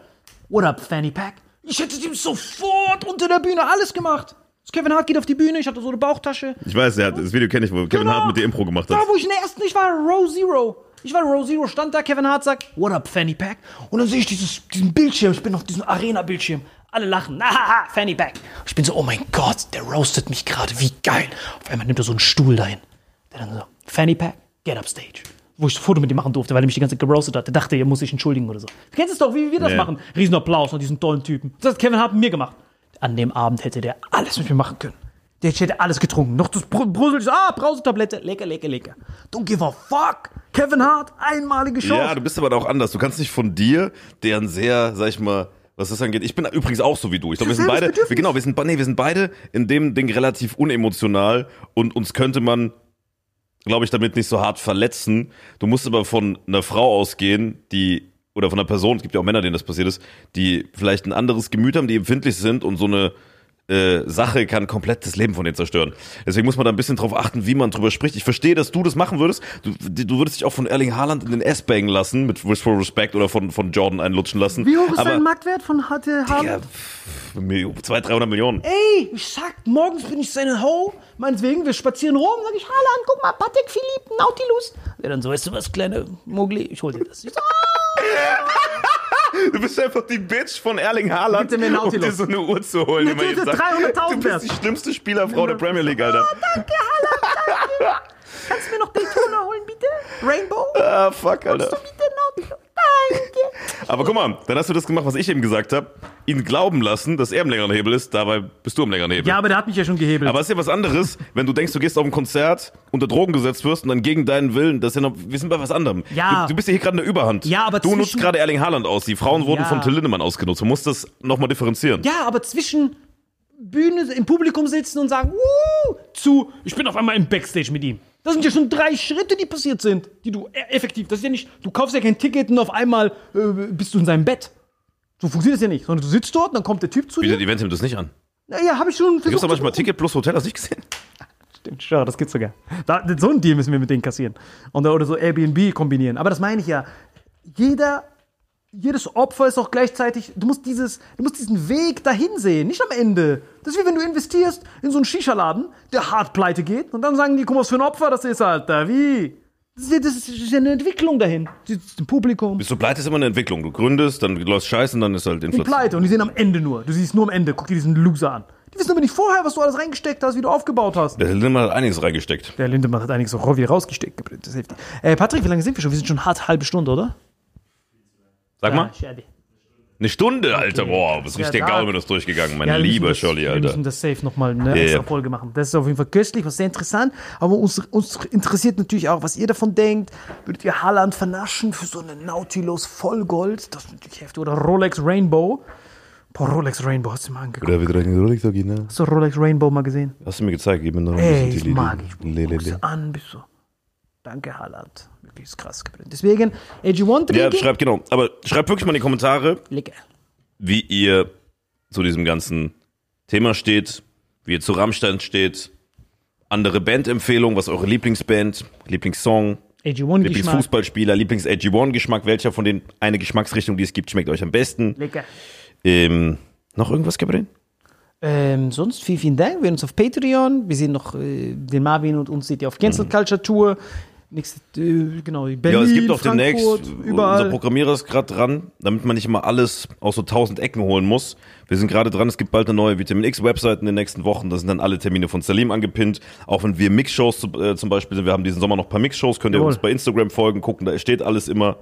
What up, Fanny Pack? Ich hätte ihm sofort unter der Bühne alles gemacht. Kevin Hart geht auf die Bühne, ich hatte so eine Bauchtasche. Ich weiß, er hat, das Video kenne ich, wo Kevin Genau. Hart mit dir Impro gemacht hat. Da, wo ich in der ersten, ich war Row Zero. Ich war Row Zero, stand da, Kevin Hart sagt, what up, Fanny Pack? Und dann sehe ich dieses, diesen Bildschirm, ich bin auf diesem Arena-Bildschirm. Alle lachen, haha, Fanny Pack. Ich bin so, oh mein Gott, der roastet mich gerade, wie geil. Auf einmal nimmt er so einen Stuhl dahin. Der dann so, Fanny Pack, get up stage. Wo ich ein Foto mit ihm machen durfte, weil er mich die ganze Zeit geroastet hat. Der dachte, er muss sich entschuldigen oder so. Du kennst es doch, wie wir das Ja. machen. Riesenapplaus von diesen tollen Typen. Das hat Kevin Hart mit mir gemacht. An dem Abend hätte der alles mit mir machen können. Der hätte alles getrunken. Noch das Br- Brüssel, ah, Brausetablette. Lecker, lecker, lecker. Don't give a fuck. Kevin Hart, einmalige Chance. Ja, du bist aber auch anders. Du kannst nicht von dir, der ein sehr, sag ich mal, was das angeht. Ich bin übrigens auch so wie du. Ich glaube, wir sind beide, wir, genau, wir sind, nee, wir sind beide in dem Ding relativ unemotional und uns könnte man, glaube ich, damit nicht so hart verletzen. Du musst aber von einer Frau ausgehen, die oder von einer Person, es gibt ja auch Männer, denen das passiert ist, die vielleicht ein anderes Gemüt haben, die empfindlich sind und so eine äh, Sache kann komplett das Leben von denen zerstören. Deswegen muss man da ein bisschen drauf achten, wie man drüber spricht. Ich verstehe, dass du das machen würdest. Du, du würdest dich auch von Erling Haaland in den S bangen lassen, mit Wish for Respect oder von, von Jordan einlutschen lassen. Wie hoch ist Aber, dein Marktwert von HT Haaland? Ja, pff, 200, 300 Millionen. Ey, ich sag, morgens bin ich seine Ho. Meinetwegen, wir spazieren rum, sag ich, Haaland, guck mal, Patek Philippe, Nautilus. Ja, dann so, weißt du was, kleine Mogli, ich hol dir das. Ich so, Du bist einfach die Bitch von Erling Haaland, um dir so eine Uhr zu holen. Ist Tag. 300.000 Du bist die schlimmste Spielerfrau der Premier League, Alter. danke, Haaland, danke. Kannst du mir noch Daytona holen, bitte? Rainbow? Ah, fuck, Alter. Aber guck mal, dann hast du das gemacht, was ich eben gesagt habe. Ihn glauben lassen, dass er im längeren Hebel ist, dabei bist du im längeren Hebel. Ja, aber der hat mich ja schon gehebelt. Aber es ist ja was anderes, wenn du denkst, du gehst auf ein Konzert, unter Drogen gesetzt wirst und dann gegen deinen Willen, das ist ja noch, wir sind bei was anderem. Ja. Du, du bist ja hier gerade in der Überhand. Ja, aber Du nutzt gerade Erling Haaland aus. Die Frauen wurden Ja. von Till Lindemann ausgenutzt. Du musst das nochmal differenzieren. ja, aber zwischen Bühne im Publikum sitzen und sagen, Wuh, zu, ich bin auf einmal im Backstage mit ihm. Das sind ja schon drei Schritte, die passiert sind, die du e- effektiv, das ist ja nicht, du kaufst ja kein Ticket und auf einmal äh, bist du in seinem Bett. So funktioniert das ja nicht, sondern du sitzt dort, dann kommt der Typ zu Bietet dir. Event nimmt das nicht an. Naja, habe ich schon Gibt's versucht. doch manchmal. Ticket plus Hotel, hast du nicht gesehen? Stimmt, schau, das gibt's sogar. Da, so ein Deal müssen wir mit denen kassieren. Und, oder so Airbnb kombinieren. Aber das meine ich ja. Jeder, jedes Opfer ist auch gleichzeitig, du musst dieses, du musst diesen Weg dahin sehen, nicht am Ende. Das ist wie wenn du investierst in so einen Shisha-Laden, der hart pleite geht, und dann sagen die, guck mal, was für ein Opfer das ist, Alter. Wie? Das ist, ja- das ist ja eine Entwicklung dahin. Das ist Im Publikum. Bist du pleite, ist immer eine Entwicklung. Du gründest, dann läuft scheiße und dann ist halt Die Inflation. pleite und die sehen am Ende nur. Du siehst nur am Ende. Guck dir diesen Loser an. Die wissen aber nicht vorher, was du alles reingesteckt hast, wie du aufgebaut hast. Der Lindemann hat einiges reingesteckt. Der Lindemann hat einiges auch wie rausgesteckt. Das ist heftig. Äh, Patrick, wie lange sind wir schon? Wir sind schon hart halbe Stunde, oder? Sag mal. Eine Stunde, Alter. Boah, was richtig der da- Gaumen ist durchgegangen. Mein Ja, wir lieber das, Scholli, Wir Alter. müssen das safe nochmal eine Ja, extra ja. Folge machen. Das ist auf jeden Fall köstlich, was sehr interessant. Aber uns, uns interessiert natürlich auch, was ihr davon denkt. Würdet ihr Haaland vernaschen für so eine Nautilus Vollgold? Das ist natürlich heftig. Oder Rolex Rainbow. Boah, Rolex Rainbow, hast du mal angeguckt? Oder wieder eine Rolex ne? Hast du Rolex Rainbow mal gesehen? Hast du mir gezeigt, gib mir noch ein Ey, bisschen ich die mag ich. Lele. An, bist du. Danke, Haaland. Wirklich ist krass. Deswegen, AG1 Ja, Drinking. schreibt genau. Aber schreibt wirklich mal in die Kommentare, Lecker. wie ihr zu diesem ganzen Thema steht, wie ihr zu Rammstein steht, andere Bandempfehlungen, was eure Lieblingsband, Lieblingssong, AG1 Geschmack. Lieblingsfußballspieler, Lieblings-AG1-Geschmack, welcher von den eine Geschmacksrichtung, die es gibt, schmeckt euch am besten. Lecker. Ähm, noch irgendwas, Gabriel? Ähm, sonst vielen, vielen Dank. Wir sehen uns auf Patreon. Wir sehen noch äh, den Marvin und uns seht ihr auf Cancel Culture Tour. Nächste, äh, genau, Berlin, ja, es gibt auch demnächst, Frankfurt, unser überall. Programmierer ist gerade dran, damit man nicht immer alles aus so tausend Ecken holen muss. Wir sind gerade dran, es gibt bald eine neue Vitamin X-Website in den nächsten Wochen, da sind dann alle Termine von Salim angepinnt. Auch wenn wir Mixshows äh, zum Beispiel sind, wir haben diesen Sommer noch ein paar Mixshows, könnt ihr Jawohl. uns bei Instagram folgen, gucken, da steht alles immer,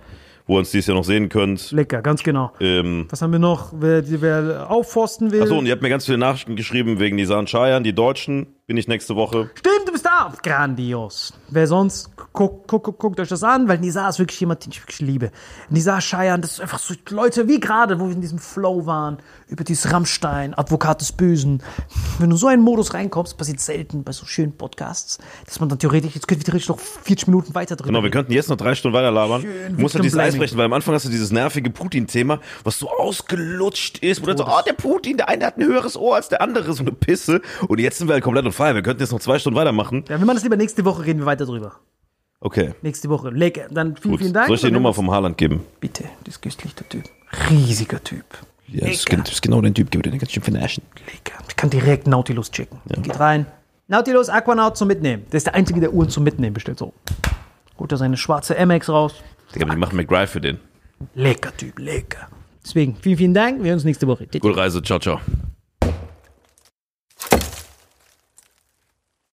wo ihr uns dieses Jahr noch sehen könnt. Lecker, ganz genau. Ähm, Was haben wir noch? Wer, wer aufforsten will. Achso, und ihr habt mir ganz viele Nachrichten geschrieben wegen Nisan Cheyenne, die Deutschen, bin ich nächste Woche. Stimmt, du bist da. Grandios. Wer sonst, guckt guck, guck, guckt euch das an, weil Nisa ist wirklich jemand, den ich wirklich liebe. Nisa Scheiern, das ist einfach so Leute wie gerade, wo wir in diesem Flow waren, über dieses Rammstein, Advokat des Bösen. Wenn du in so einen Modus reinkommst, passiert selten bei so schönen Podcasts, dass man dann theoretisch, jetzt könnte ich theoretisch noch 40 Minuten weiter drüber Genau, wir könnten jetzt noch drei Stunden weiter labern. Schön Du musst halt dieses Eis brechen, weil am Anfang hast du dieses nervige Putin-Thema, was so ausgelutscht ist, wo dann so, oh, der Putin, der eine hat ein höheres Ohr als der andere, so eine Pisse. Und jetzt sind wir halt komplett on fire. Wir könnten jetzt noch zwei Stunden weitermachen. Ja, wir machen das lieber nächste Woche, reden wir weiter drüber. Okay, Nächste Woche. Lecker. Dann vielen, gut. vielen Dank. Soll ich dir die Nummer vom Haaland geben? Bitte, das ist köstlich, der Typ. Riesiger Typ. Ja, das ist das ist genau den Typ, den kannst du schon vernaschen. Lecker. Ich kann direkt Nautilus checken. Geht rein. Nautilus Aquanaut zum Mitnehmen. Der ist der einzige, der Uhren zum Mitnehmen bestellt. So. Holt er seine schwarze MX raus. Digga, die machen McDrive für den. Lecker Typ, lecker. Deswegen, vielen, vielen Dank. Wir sehen uns nächste Woche. Gute Reise, ciao, ciao.